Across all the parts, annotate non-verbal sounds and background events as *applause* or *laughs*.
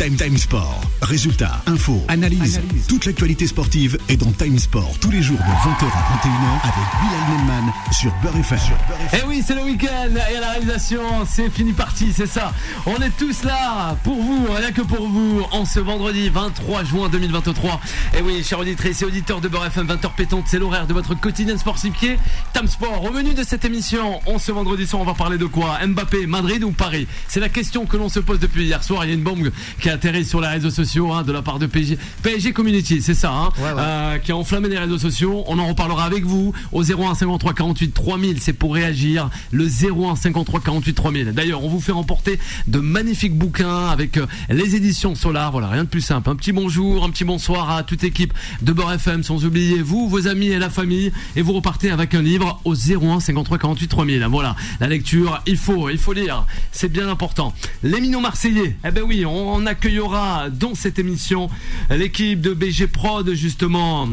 Time Time Sport. Résultats, infos, analyse. Toute l'actualité sportive est dans Time Sport tous les jours de 20h à 21h avec Bilal Nenman sur Beurre FM. Eh oui, c'est le week-end et à la réalisation, c'est fini parti, c'est ça. On est tous là pour vous, rien que pour vous, en ce vendredi 23 juin 2023. Eh oui, chers auditrices et auditeurs de Beurre FM, 20h pétante, c'est l'horaire de votre quotidien sportif qui est Time Sport. Au menu de cette émission, on ce vendredi soir, on va parler de quoi? Mbappé, Madrid ou Paris? C'est la question que l'on se pose depuis hier soir. Il y a une bombe qui a atterri sur les réseaux sociaux hein, de la part de PSG, PSG Community, c'est ça, hein, euh, qui a enflammé les réseaux sociaux. On en reparlera avec vous au 01 53 48 3000. C'est pour réagir. Le 01 53 48 3000. D'ailleurs, on vous fait remporter de magnifiques bouquins avec euh, les éditions Solar. Voilà, rien de plus simple. Un petit bonjour, un petit bonsoir à toute équipe de Beurre FM, sans oublier vous, vos amis et la famille. Et vous repartez avec un livre au 01 53 48 3000. Voilà, la lecture, il faut, il faut lire. C'est bien important. Les minots marseillais. Eh ben oui, on accueillera dans cette émission l'équipe de BG Prod justement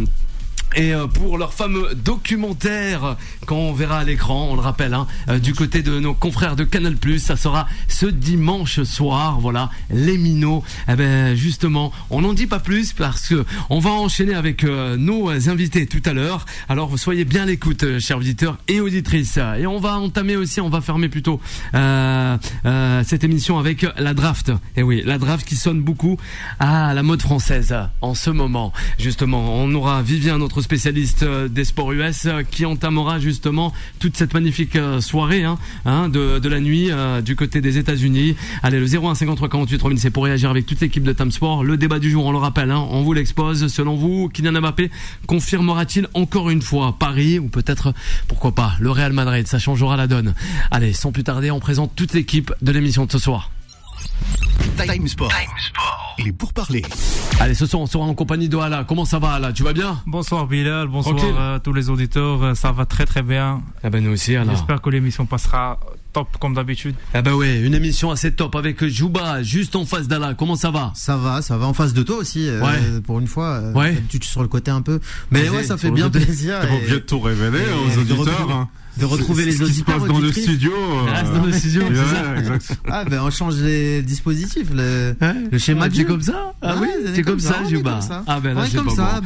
et euh, pour leur fameux documentaire qu'on verra à l'écran, on le rappelle, hein, euh, du côté de nos confrères de Canal+, ça sera ce dimanche soir, voilà, les minots. Eh ben justement, on n'en dit pas plus parce que on va enchaîner avec euh, nos invités tout à l'heure. Alors soyez bien l'écoute, chers auditeurs et auditrices. Et on va entamer aussi, on va fermer plutôt euh, euh, cette émission avec la draft. Et oui, la draft qui sonne beaucoup à la mode française en ce moment. Justement, on aura Vivien, notre spécialiste euh, des sports US, euh, qui entamera justement toute cette magnifique euh, soirée hein, hein, de, de la nuit du côté des États-Unis. Allez, le 01 53 48 3000, c'est pour réagir avec toute l'équipe de Tam Sport. Le débat du jour, on le rappelle, hein, on vous l'expose. Selon vous, Kylian Mbappé confirmera-t-il encore une fois Paris ou peut-être, pourquoi pas, le Real Madrid? Ça changera la donne. Allez, sans plus tarder, on présente toute l'équipe de l'émission de ce soir. Time Sport. Il est pour parler. Allez, ce soir, on sera en compagnie de Ala. Comment ça va, Ala? Tu vas bien? Bonsoir Bilal, bonsoir Tranquille. à tous les auditeurs, Euh, ça va très très bien. Eh ben, nous aussi, Ala. J'espère que l'émission passera top comme d'habitude. Eh ben ouais, une émission assez top avec Jouba juste en face d'Ala. Comment ça va? Ça va, ça va en face de toi aussi. euh, Ouais. Pour une fois, euh, Ouais. tu sur le côté un peu. Mais ouais, ça fait bien plaisir. T'es pas et- obligé de tout révéler et aux auditeurs. Hein. de retrouver les Ce qui se auditeurs. passe dans le studio. Euh, dans le studio, ouais, c'est ça exact. Ah ben on change les dispositifs, le, le schéma Ah, de c'est jeu. comme ça Ah oui, est c'est comme ça, ça. Ah ben là, on est c'est comme pas ça.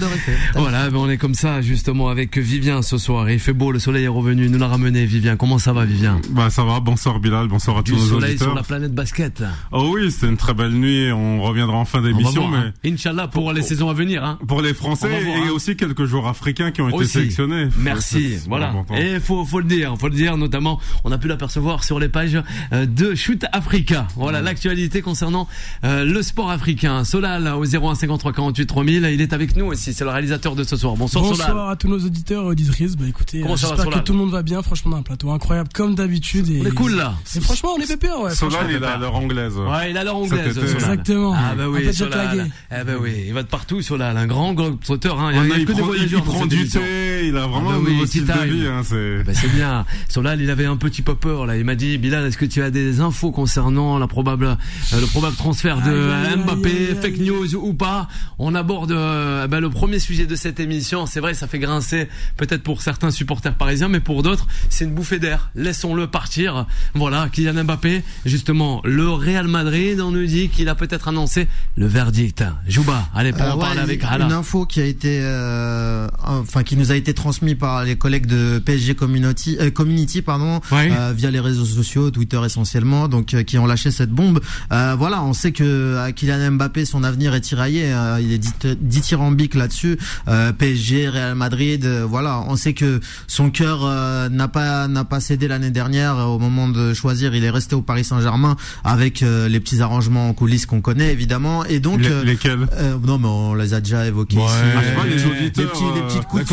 Voilà, ben on est comme ça justement avec Vivien ce soir. Il fait beau, le soleil est revenu, nous l'a ramené. Vivien, comment ça va, Vivien? Bah ça va, bonsoir Bilal, bonsoir à tous nos soleil sur auditeurs. la planète basket. Oh oui, c'était une très belle nuit, on reviendra en fin d'émission, voir, mais hein. Inch'Allah pour les saisons à venir. Hein. pour les Français et hein. aussi quelques joueurs africains qui ont été sélectionnés. Merci, C'est voilà. Et faut le dire, faut le dire notamment, on a pu l'apercevoir sur les pages euh, de Shoot Africa. Voilà l'actualité concernant euh, le sport africain. Solal au 01 53 48 3000, il est avec nous aussi, c'est le réalisateur de ce soir. Bonsoir, Bonsoir Solal. à tous nos auditeurs auditrices. Bah écoutez, euh, j'espère que Solal tout le monde va bien. Franchement, on a un plateau incroyable comme d'habitude. Et... On est cool là. Et franchement, on est pépère, ouais. Solal, il a l'heure anglaise. Ouais, il a l'air anglaise. Exactement. Ah bah Un oui, Solal. Eh bah oui, il va de partout, Solal. Un grand globe-trotteur, hein. Il y On a a- il que des prend, il voyageurs dans prend du émission. Il a vraiment Ah bah un nouveau de vie. Hein, c'est... Bah, c'est bien. Solal, il avait un petit popper là. Il m'a dit, Bilal, est-ce que tu as des infos concernant la probable, euh, le probable transfert de Aïe, aïe, aïe, Mbappé, aïe, aïe. fake news ou pas? On aborde euh, bah, le premier sujet de cette émission. C'est vrai, ça fait grincer peut-être pour certains supporters parisiens, mais pour d'autres, c'est une bouffée d'air. Laissons-le partir. Voilà, Kylian Mbappé, justement, le Real Madrid, on nous dit qu'il a peut-être annoncé le verdict. Jouba, allez, pour Euh, en ouais, parler avec une Hala. info qui a été, euh, enfin qui nous a été transmise par les collègues de PSG Community, euh, Community pardon, euh, via les réseaux sociaux, Twitter essentiellement, donc euh, qui ont lâché cette bombe. Euh, voilà, on sait que euh, Kylian Mbappé, son avenir est tiraillé, euh, il est dit- dithyrambique là-dessus. Euh, PSG, Real Madrid, voilà, on sait que son cœur n'a pas n'a pas cédé l'année dernière au moment de choisir. Il est resté au Paris Saint-Germain avec les petits arrangements en coulisses qu'on connaît évidemment, et donc. Les- lesquels? non, mais on les a déjà évoqués Ouais. ici. Ah, je sais pas, les les petits, les petits coups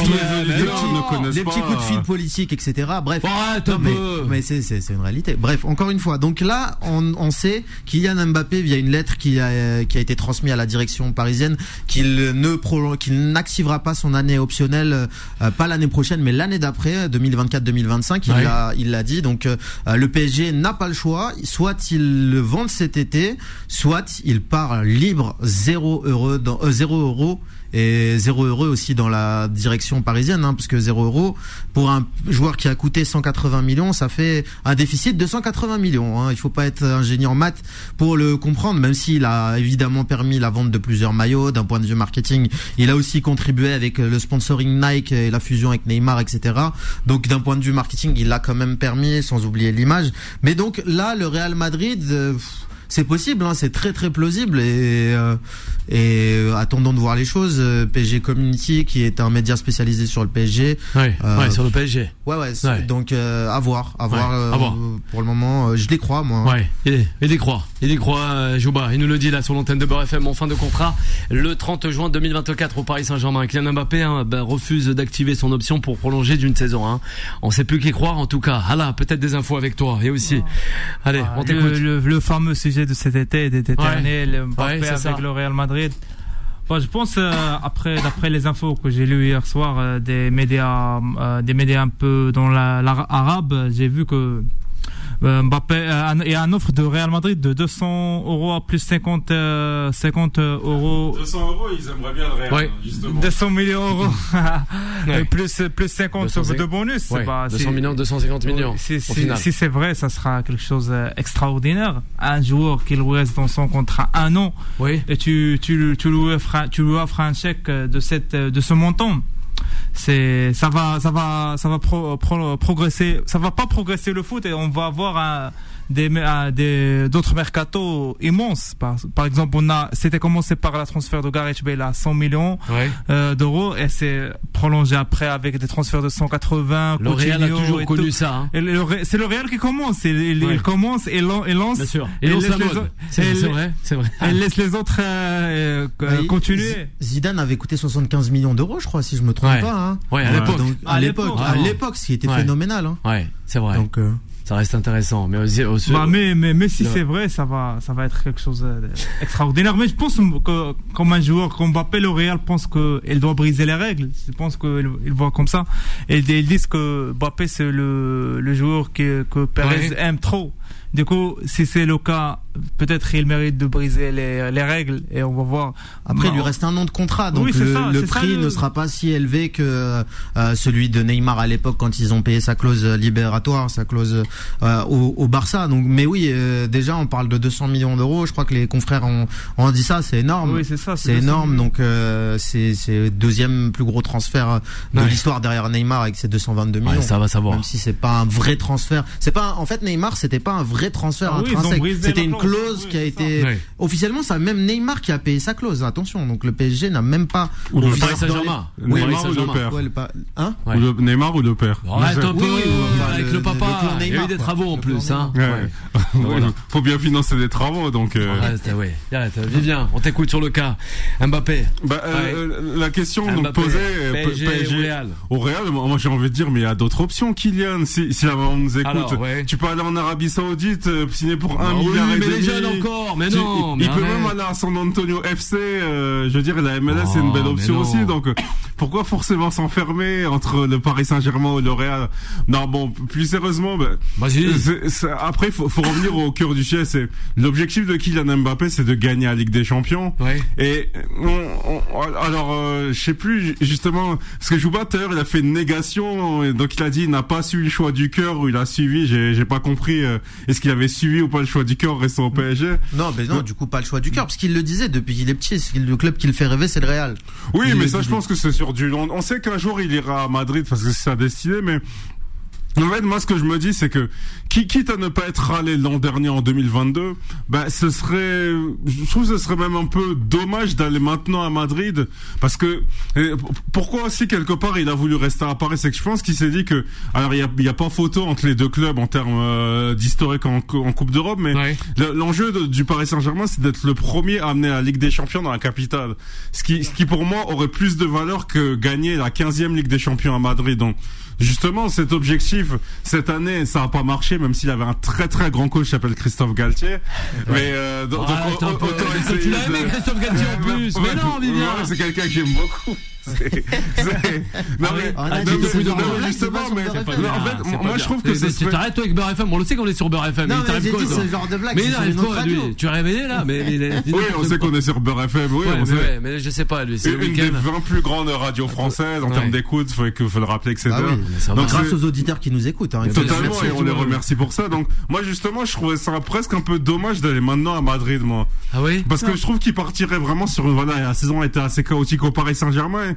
de fil, quand les les auditeurs petits- petits coups de fil politiques, etc. Bref. Non, mais, c'est, une réalité. Bref, encore une fois. Donc là, on, on sait Kylian Mbappé, via une lettre qui a, qui a été transmise à la direction parisienne, qu'il ne qu'il n'activera pas son année optionnelle, euh, pas l'année prochaine, mais l'année d'après, 2024-2025. Il Ouais. l'a, il l'a dit. Donc, euh, le PSG n'a pas le choix. Soit il le vend cet été, soit il part libre 0 euros dans, euh, 0 euros et 0 euro aussi dans la direction parisienne, hein, parce que 0 euro pour un joueur qui a coûté 180 millions, ça fait un déficit de 180 millions. Hein. Il faut pas être ingénieur maths pour le comprendre, même s'il a évidemment permis la vente de plusieurs maillots. D'un point de vue marketing, il a aussi contribué avec le sponsoring Nike et la fusion avec Neymar, etc. Donc d'un point de vue marketing, il l'a quand même permis, sans oublier l'image. Mais donc là, le Real Madrid. euh, c'est possible, hein, c'est très très plausible et, euh, et euh, attendons de voir les choses. Euh, PSG Community, qui est un média spécialisé sur le PSG, Ouais, Euh, ouais, sur le PSG. ouais ouais, c'est- Ouais. donc euh, à voir, à voir. Ouais, euh, à voir. Pour le moment, euh, je les crois moi. Ouais, il, il y croit. Il y croit, euh, Jouba. Il nous le dit là sur l'antenne de Beurre FM en fin de contrat. Le 30 juin 2024 au Paris Saint-Germain. Kylian Mbappé hein, ben, refuse d'activer son option pour prolonger d'une saison. Hein. On sait plus qui croire en tout cas. Ah là, peut-être des infos avec toi. Et aussi. Allez, Ah, on le, t'écoute. le, le fameux de cet été, d'été dernier, le Mbappé Ouais, avec ça. le Real Madrid. Bon, je pense, euh, après, d'après les infos que j'ai lues hier soir euh, des médias, euh, des médias un peu dans la, la- arabe, j'ai vu que Mbappé euh, y a une offre de Real Madrid de 200 euros à plus 50, euh, 50 euros 200 euros, ils aimeraient bien le Real, Ouais. justement. 200 millions d'euros *laughs* Ouais. Et plus plus 50 200, de bonus Ouais, bah, 200 c'est- millions, 250 millions. si, si- c'est vrai ça sera quelque chose d'extraordinaire un joueur qui lui reste dans son contrat un an Oui. et tu tu tu lui offres un- tu lui offres un chèque de cette de ce montant c'est ça va ça va ça va pro- pro- progresser. Ça va pas progresser le foot et on va avoir un des des d'autres mercatos immenses par, par exemple on a c'était commencé par la transfert de Gareth Bale à 100 millions Ouais. euh, d'euros et c'est prolongé après avec des transferts de 180 Le Real a toujours et connu tout. ça. Hein. Et c'est le Real qui commence il, il- Ouais. il commence et, lan- et lance Bien sûr. et Et lance laisse la les mode. autres- C'est et vrai, c'est vrai. elle laisse les autres euh, euh, continuer Zidane avait coûté 75 millions d'euros, je crois, si je me trompe Ouais. pas. Hein. Ouais, à l'époque. À l'époque, ce qui était Ouais. phénoménal. Hein. Ouais, c'est vrai. Donc, euh, Ça reste intéressant. Mais aussi, aussi- Bah, mais, mais, mais si c'est vrai, ça va, ça va être quelque chose d'extraordinaire. Mais je pense que, comme un joueur comme Mbappé, le Real pense qu'il doit briser les règles. Je pense qu'il il voit comme ça. Et ils disent que Mbappé, c'est le, le joueur que, que Perez Ouais. aime trop. Du coup, si c'est le cas, peut-être il mérite de briser les, les règles et on va voir. Après, il lui reste un an de contrat, donc Oui, le, ça, le c'est ça, prix ne sera pas si élevé que euh, celui de Neymar à l'époque quand ils ont payé sa clause libératoire, sa clause euh, au, au Barça. Donc, mais oui, euh, déjà on parle de 200 millions d'euros. Je crois que les confrères ont, ont dit ça, c'est énorme. Oui, c'est ça. C'est énorme, donc euh, c'est c'est le deuxième plus gros transfert de Ouais. l'histoire derrière Neymar avec ses 222 millions. Ouais, ça va savoir. Même si c'est pas un vrai transfert, c'est pas en fait Neymar, c'était pas un vrai transfert Ah intrinsèque. C'était la une clause. Clause Oui, qui a été Ouais. officiellement, c'est même Neymar qui a payé sa clause. Attention, donc le PSG n'a même pas. Ou le Paris Saint-Germain. Neymar ou le père Hein Ouais. Ou le Neymar ou le père un peu enfin, avec le- papa. Il y a eu des travaux en plus. Hein. Faut bien financer des travaux, donc. euh, ouais. Arrête. Vivien, on t'écoute sur le cas. Mbappé. Bah, euh, la question posée euh, PSG, au Real, moi j'ai envie de dire mais il y a d'autres options Kylian si maman nous écoute tu peux aller en Arabie Saoudite signer pour un Ah milliard et demi les jeunes encore. Mais non. il mais peut arrête. même aller à San Antonio FC euh, je veux dire la MLS c'est Oh, une belle option aussi donc pourquoi forcément s'enfermer entre le Paris Saint-Germain ou le Real? Non bon plus sérieusement ben, c'est- après, faut, faut revenir au cœur du sujet. C'est l'objectif de Kylian Mbappé, c'est de gagner la Ligue des Champions. Ouais. Et on, on- alors, euh, je sais plus justement parce que Jouba tout il a fait une négation, et donc il a dit il n'a pas suivi le choix du cœur ou il a suivi. J'ai, j'ai pas compris. euh, est-ce qu'il avait suivi ou pas le choix du cœur en restant au PSG Non, mais non, du coup pas le choix du cœur, parce qu'il le disait depuis qu'il est petit. c'est Le club qui le fait rêver, c'est le Real. Oui, Il mais ça, je pense que c'est sur long. On sait qu'un jour il ira à Madrid parce que c'est sa destinée, mais. En fait, moi, ce que je me dis, c'est que, qui- quitte à ne pas être râlé l'an dernier en 2022, ben, ce serait, je trouve que ce serait même un peu dommage d'aller maintenant à Madrid, parce que, p- pourquoi aussi, quelque part, il a voulu rester à Paris, c'est que je pense qu'il s'est dit que, alors, il y a, il y a pas photo entre les deux clubs en termes euh, d'historique en, en Coupe d'Europe, mais Ouais. L'enjeu du Paris Saint-Germain, c'est d'être le premier à amener la Ligue des Champions dans la capitale. Ce qui, ce qui pour moi aurait plus de valeur que gagner la 15e Ligue des Champions à Madrid. Donc, justement, cet objectif, cette année, ça n'a pas marché, même s'il avait un très très grand coach qui s'appelle Christophe Galtier. Mais euh, donc, Arrête donc, autant que essayer tu l'as aimé, Christophe Galtier, en *laughs* plus Mais non, Vivien. C'est quelqu'un que j'aime beaucoup. C'est- c'est- Non, mais, On a non, dit mais- que c'est non, dans mais le justement, mais, c'est en fait, C'est moi, je trouve que Mais- ce mais serait- Tu t'arrêtes toi avec Beurre FM, on le sait qu'on est sur Beurre FM. Non, mais dit ce genre de blague, Mais c'est il arrive quoi lui. Tu es réveillé là Mais Oui, on sait qu'on est sur Beurre FM, oui, on mais, sait. ouais, mais je sais pas lui, c'est Une des week-end. 20 plus grandes radios françaises en termes d'écoute, faut, que- faut le rappeler que c'est Ah mais ça Donc. Grâce c'est- aux auditeurs qui nous écoutent. hein, Totalement, et on les remercie pour ça. Donc, moi, justement, je trouvais ça presque un peu dommage d'aller maintenant à Madrid, moi. Ah oui Parce que je trouve qu'il partirait vraiment sur une, voilà, la saison a été assez chaotique au Paris Saint-Germain.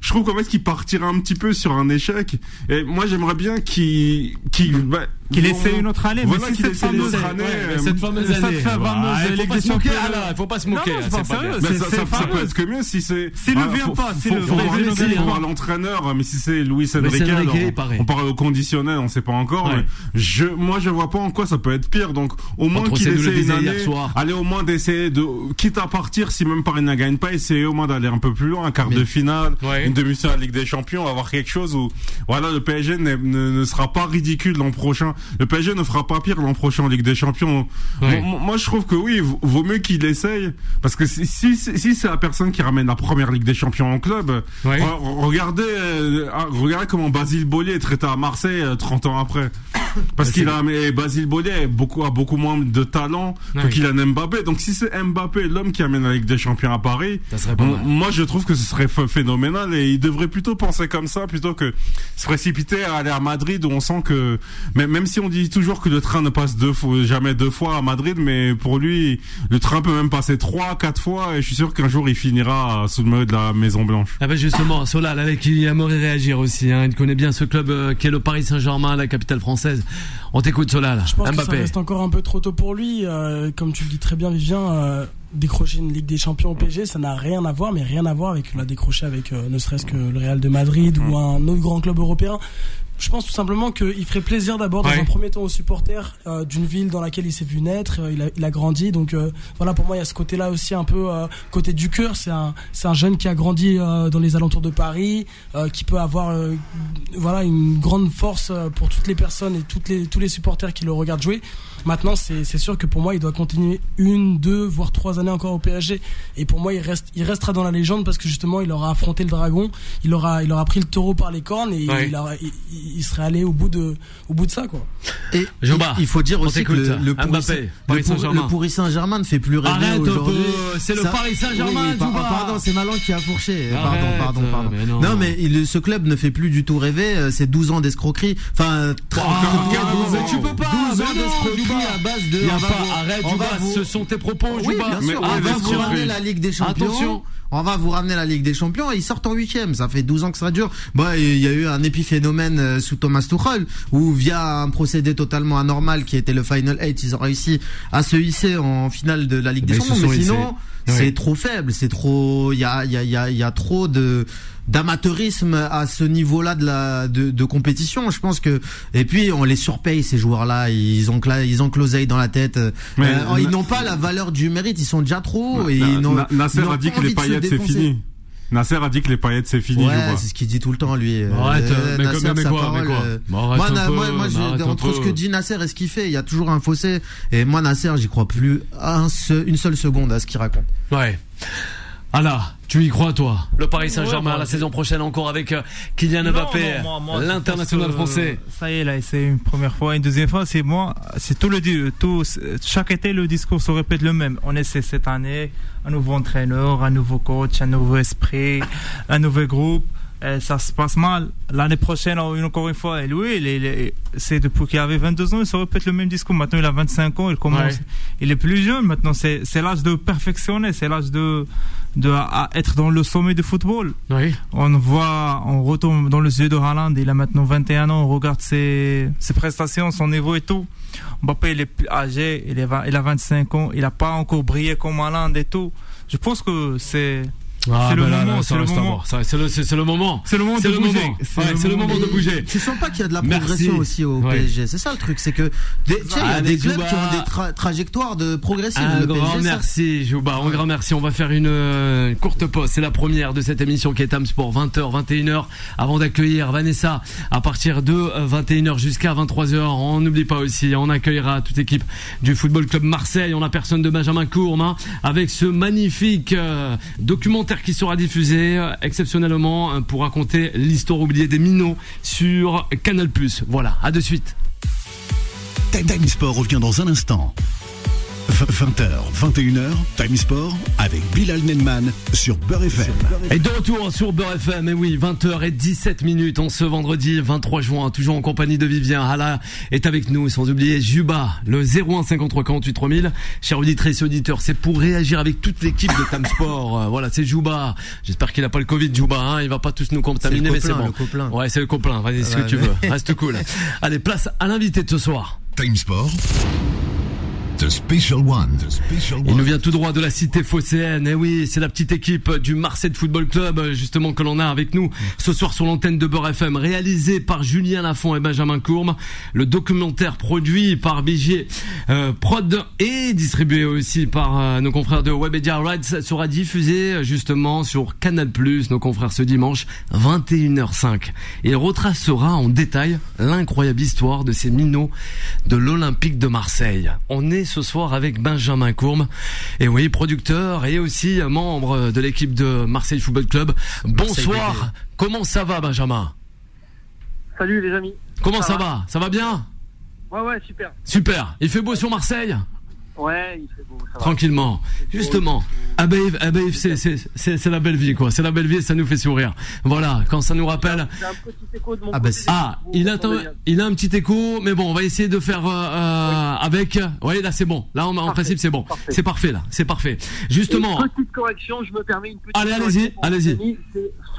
Je trouve qu'en fait, qu'il partirait un petit peu sur un échec. Et moi, j'aimerais bien qu'il, qu'il, bah, Qu'il bon, essaie une autre année. Voilà, mais cette essaie une fameuse autre année. Ouais, euh, cette fameuse cette année. fameuse Ouais, il faut pas se moquer, Champions. là, il faut pas se moquer. c'est pas sérieux, bien. Mais c'est- ça, c'est ça, peut être que mieux si c'est. S'il ne Ah, vient pas, si faut- le vient faut pas. voir l'entraîneur, mais si c'est Luis Enrique, on parle au conditionnel, on sait pas encore. Je, moi, je vois pas en quoi ça peut être pire. Donc, au moins qu'il le essaie une année, aller au moins d'essayer de, quitte à partir, si même Paris ne gagne pas, essayer au moins d'aller un peu plus loin, un quart de finale. Une demi-finale de Ligue des Champions, avoir quelque chose où, voilà, le PSG ne, ne sera pas ridicule l'an prochain. Le PSG ne fera pas pire l'an prochain en Ligue des Champions. Moi, moi, je trouve que oui, vaut mieux qu'il essaye, parce que si, si, si c'est la personne qui ramène la première Ligue des Champions en club, regardez, euh, ah, regardez comment Basile Bollier est traité à Marseille euh, 30 ans après. *coughs* Parce qu'il a, mais Basile Bollier a beaucoup, a beaucoup moins de talent que Kylian Mbappé. Donc si c'est Mbappé l'homme qui amène la Ligue des Champions à Paris, Ça serait pas m- mal. moi je trouve que ce serait ph- phénoménal et il devrait plutôt penser comme ça plutôt que se précipiter à aller à Madrid où on sent que, même, même si on dit toujours que le train ne passe deux fois, jamais deux fois à Madrid, mais pour lui, le train peut même passer trois, quatre fois et je suis sûr qu'un jour il finira sous le maillot de la Maison Blanche. Ah ben justement, Solal, avec qui aimerait réagir aussi. Hein. Il connaît bien ce club euh, qui est le Paris Saint-Germain, la capitale française. On t'écoute, Solal. Je pense que ça Mbappé. reste encore un peu trop tôt pour lui. euh, comme tu le dis très bien, Vivien, euh, décrocher une Ligue des Champions au PSG, ça n'a rien à voir, mais rien à voir avec la décrocher avec euh, ne serait-ce que le Real de Madrid ou un autre grand club européen. Je pense tout simplement qu'il ferait plaisir d'abord dans Ouais. un premier temps aux supporters euh, d'une ville dans laquelle il s'est vu naître, euh, il, a, il a grandi. Donc euh, voilà, pour moi, il y a ce côté-là aussi un peu euh, côté du cœur. C'est un, c'est un jeune qui a grandi euh, dans les alentours de Paris, euh, qui peut avoir euh, voilà une grande force pour toutes les personnes et toutes les, tous les supporters qui le regardent jouer. Maintenant, c'est c'est sûr que pour moi, il doit continuer une, deux, voire trois années encore au PSG. Et pour moi, il reste, il restera dans la légende parce que justement, il aura affronté le dragon, il aura, il aura pris le taureau par les cornes et Ouais. il, aura- il, il serait allé au bout de, au bout de ça, quoi. Et Joba, il, il faut dire aussi que le, le pourri, Mbappé, le Paris Saint-Germain. le pourri Saint-Germain ne fait plus rêver aujourd'hui. c'est le Paris Saint-Germain, Oui, oui, par- pardon, c'est Malan qui a fourché. Arrête, pardon, pardon, pardon. mais non. non. mais il- ce club ne fait plus du tout rêver. euh, C'est 12 ans d'escroquerie. Enfin, carrément, mais tu peux pas, 12 ans d'escroquerie à base de. Il y a pas, arrête, ce sont tes propos, Oui, Jouba. bien sûr. Mais on va vous ramener la Ligue des Champions. Attention. On va vous ramener la Ligue des Champions et ils sortent en huitième. Ça fait 12 ans que ça dure. Bon, il y a eu un épiphénomène euh, sous Thomas Tuchel où via un procédé totalement anormal qui était le Final 8, ils ont réussi à se hisser en finale de la Ligue des Mais ils se Champions. Mais sinon, c'est trop faible. C'est trop. Il y a, il y a, il y a, y a trop de d'amateurisme à ce niveau-là de la de, de compétition. Je pense que et puis on les surpaye ces joueurs-là. Ils ont ils ont closeille dans la tête. Mais- Euh, ils n'ont pas la valeur du mérite. Ils sont déjà trop. et ils n'ont- Na- Nasser a dit pas que les paillettes c'est fini. Nasser a dit que les paillettes c'est fini, Ouais, c'est ce qu'il dit tout le temps lui. Euh, Arrête, euh, mais Nasser, quoi, mais quoi, mais parole, quoi Bon, arrête Moi, un na- peu, moi, moi, je- entre ce que dit Nasser et ce qu'il fait, il y a toujours un fossé. Et moi, Nasser, j'y crois plus un seul- une seule seconde à ce qu'il raconte. Ouais. Alors, tu y crois toi? Le Paris Saint-Germain Ouais, la saison prochaine encore avec euh, Kylian Mbappé, l'international français. Ça y est, là, c'est une première fois. Une deuxième fois, c'est moi. C'est tout le, tout, chaque été, le discours se répète le même. On essaie cette année un nouveau entraîneur, un nouveau coach, un nouveau esprit, un nouveau groupe. Et ça se passe mal. L'année prochaine, encore une fois, et lui, c'est depuis qu'il avait 22 ans, il se répète le même discours. Maintenant, il a 25 ans, il commence, Ouais. il est plus jeune. Maintenant, c'est l'âge de perfectionner, c'est l'âge de, de à être dans le sommet du football. Oui. On voit, on retourne dans le yeux de Haaland, il a maintenant 21 ans, on regarde ses, ses prestations, son niveau et tout. Mbappé, il est plus âgé, il, est, il a 25 ans, il n'a pas encore brillé comme Haaland et tout. Je pense que c'est, Ah, C'est le bah moment, c'est le moment. C'est le, c'est- c'est le moment. c'est le moment de le bouger. Ouais, c'est le moment de bouger. Tu sens pas qu'il y a de la Merci. progression aussi au Ouais. PSG. C'est ça le truc, c'est que des, tu sais, il y a des clubs Jouba. qui ont des tra- trajectoires de progression. Un le grand PSG, merci, Jouba. Un grand merci. On va faire une euh, courte pause. C'est la première de cette émission qui est Am Sport 20h, 21h. Avant d'accueillir Vanessa à partir de euh, 21h jusqu'à 23h. On n'oublie pas aussi, on accueillera toute équipe du Football Club Marseille. On a personne de Benjamin Courme hein, avec ce magnifique euh, documentaire. Qui sera diffusé euh, exceptionnellement euh, pour raconter l'histoire oubliée des minots sur Canal+. Voilà, à de suite. Time Time Sport revient dans un instant. 20h, 21h, Time Sport avec Bilal Nenman sur Beurre FM. Et de retour sur Beurre FM, et oui, 20h et 17 minutes en ce vendredi 23 juin, toujours en compagnie de Vivien. Hala est avec nous, sans oublier Juba, le 01 53 48 3000. Chers auditrices et auditeurs, c'est pour réagir avec toute l'équipe de Time Sport. Euh, voilà, c'est Juba. J'espère qu'il a pas le Covid, Juba, hein. Il va pas tous nous contaminer, mais c'est bon. le copain. Ouais, c'est le copain. Vas-y, ce que tu veux. Reste cool. *laughs* Allez, place à l'invité de ce soir. Time Sport. The Special One. The Special Il One. nous vient tout droit de la cité phocéenne. Et oui, c'est la petite équipe du Marseille Football Club, euh, justement, que l'on a avec nous ce soir sur l'antenne de Beurre FM, réalisé par Julien Lafont et Benjamin Courme. Le documentaire produit par Bigier euh, Prod et distribué aussi par euh, nos confrères de Webedia Rights sera diffusé justement sur Canal+, nos confrères ce dimanche, 21h05. Il retracera en détail l'incroyable histoire de ces minots de l'Olympique de Marseille. On est ce soir avec Benjamin Courme, et oui, producteur et aussi membre de l'équipe de Marseille Football Club. Bonsoir, comment ça va Benjamin? Salut les amis. Comment ça, va? Ça va bien? Ouais ouais super. Super, il fait beau sur Marseille? Ouais il fait beau. Ça. Tranquillement. Justement, Abeille, c'est, la belle vie, quoi. C'est la belle vie et ça nous fait sourire. Voilà, quand ça nous rappelle. Un petit écho de mon Ah, côté. c'est- Ah, il a, bien il a un petit écho, mais bon, on va essayer de faire euh, euh, avec. Oui, là c'est bon. Là, en, en principe, c'est bon. C'est parfait là. C'est parfait. Justement. Une petite correction, je me permets une petite Allez, allez-y, allez-y.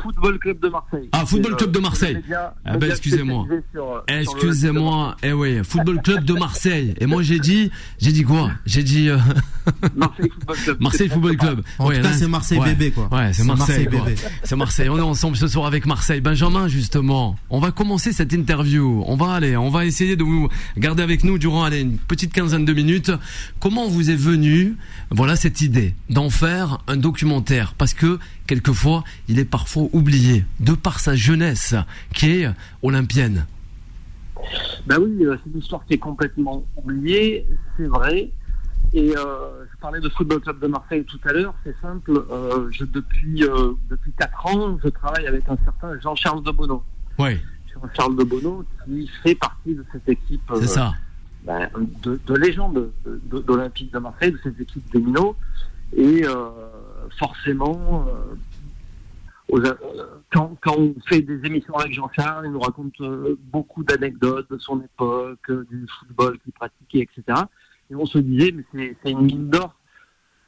Football Club de Marseille. Ah, Football Club de euh, Marseille. Ah, média excusez-moi. euh, Excusez-moi. Eh oui, Football Club de Marseille. Et moi, j'ai dit, j'ai dit quoi? J'ai dit euh, *laughs* Marseille Football Club. Marseille Football Club. En Ouais, c'est Marseille ouais. bébé, quoi. Ouais, c'est Marseille, Marseille quoi. bébé. C'est Marseille. On est ensemble ce soir avec Marseille. Benjamin, justement, on va commencer cette interview. On va aller, on va essayer de vous garder avec nous durant allez, une petite quinzaine de minutes. Comment vous est venue, voilà, cette idée d'en faire un documentaire? Parce que quelquefois, il est parfois oublié de par sa jeunesse, qui est olympienne. Bah oui, euh, c'est une histoire qui est complètement oubliée, c'est vrai. Et euh, je parlais de Football Club de Marseille tout à l'heure, c'est simple. euh, je, depuis euh, depuis quatre ans, je travaille avec un certain Jean-Charles de Bono. Oui, Jean-Charles de Bono qui fait partie de cette équipe euh, ça. ben, de, de légende de- d'Olympique de Marseille, de cette équipe des Minots. Et euh, forcément, euh, aux- euh, quand, quand on fait des émissions avec Jean-Charles, il nous raconte beaucoup d'anecdotes de son époque, du football qu'il pratiquait, etc. Et on se disait, mais c'est- une mine d'or.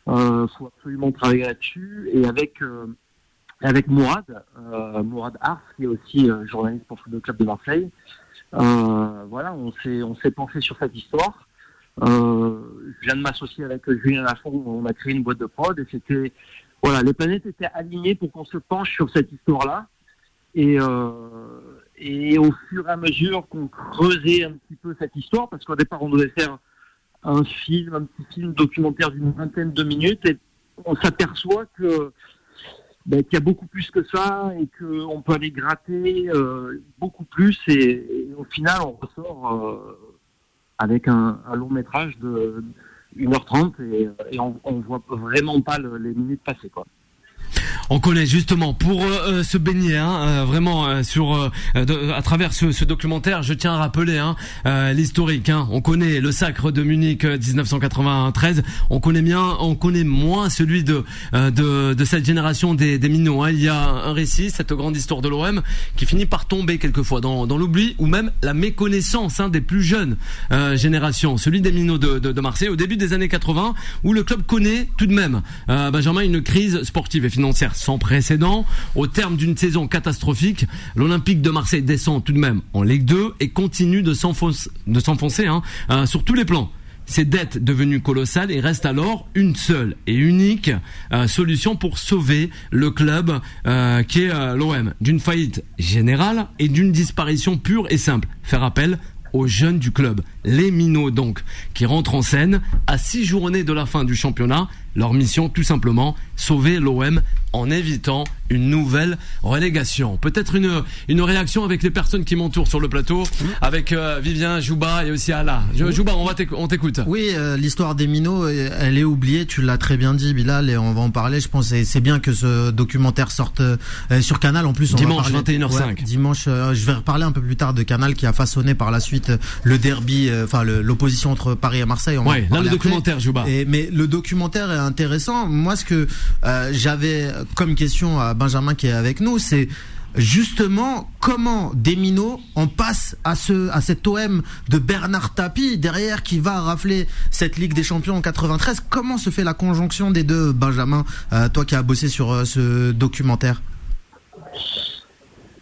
Il faut absolument travailler là-dessus. Et avec, euh, avec Mourad, euh, Mourad Ars, qui est aussi euh, journaliste pour le Club de Marseille, euh, voilà, on s'est on s'est penché sur cette histoire. Euh, je viens de m'associer avec Julien Lafont, on a créé une boîte de prod et c'était voilà, les planètes étaient alignées pour qu'on se penche sur cette histoire-là. Et, euh, et au fur et à mesure qu'on creusait un petit peu cette histoire, parce qu'au départ on devait faire un film, un petit film documentaire d'une vingtaine de minutes, et on s'aperçoit que ben, qu'il y a beaucoup plus que ça et qu'on peut aller gratter euh, beaucoup plus et, au final on ressort euh, avec un, un long métrage de 1h30 et, et on, on voit vraiment pas le- les minutes passer quoi. On connaît justement pour euh, euh, se baigner hein, euh, vraiment euh, sur de- à travers ce, ce documentaire. Je tiens à rappeler hein, l'historique. Hein. On connaît le sacre de Munich euh, 1993. On connaît bien, on connaît moins celui de de, de cette génération des, des minots. Hein. Il y a un récit, cette grande histoire de l'OM, qui finit par tomber quelquefois dans, dans l'oubli ou même la méconnaissance hein, des plus jeunes générations. Celui des minots de, de, de Marseille au début des années 80, où le club connaît tout de même, Benjamin, une crise sportive et financière sans précédent. Au terme d'une saison catastrophique, l'Olympique de Marseille descend tout de même en Ligue 2 et continue de s'enfoncer, hein, euh, sur tous les plans. Ses dettes devenues colossales et reste alors une seule et unique euh, solution pour sauver le club euh, qui est euh, l'OM d'une faillite générale et d'une disparition pure et simple. Faire appel aux jeunes du club Les Minots donc, qui rentrent en scène à six journées de la fin du championnat. Leur mission, tout simplement, sauver l'OM en évitant une nouvelle relégation. Peut-être une, une réaction avec les personnes qui m'entourent sur le plateau, avec euh, Vivien, Jouba et aussi Ala. Jouba, on va on t'écoute. Oui, euh, l'histoire des minots, euh, elle est oubliée. Tu l'as très bien dit, Bilal, et on va en parler. Je pense c'est bien que ce documentaire sorte euh, sur Canal. En plus, on Dimanche, va parler, 21h05. Ouais, dimanche, je vais reparler un peu plus tard de Canal qui a façonné par la suite le derby, enfin le- l'opposition entre Paris et Marseille. On Ouais, là le documentaire, Jouba. Et, mais le documentaire est intéressant. Moi, ce que euh, j'avais comme question à Benjamin qui est avec nous, c'est justement comment des minots on passe à ce à cet OM de Bernard Tapie derrière qui va rafler cette Ligue des Champions en 93. Comment se fait la conjonction des deux, Benjamin, euh, toi qui as bossé sur euh, ce documentaire?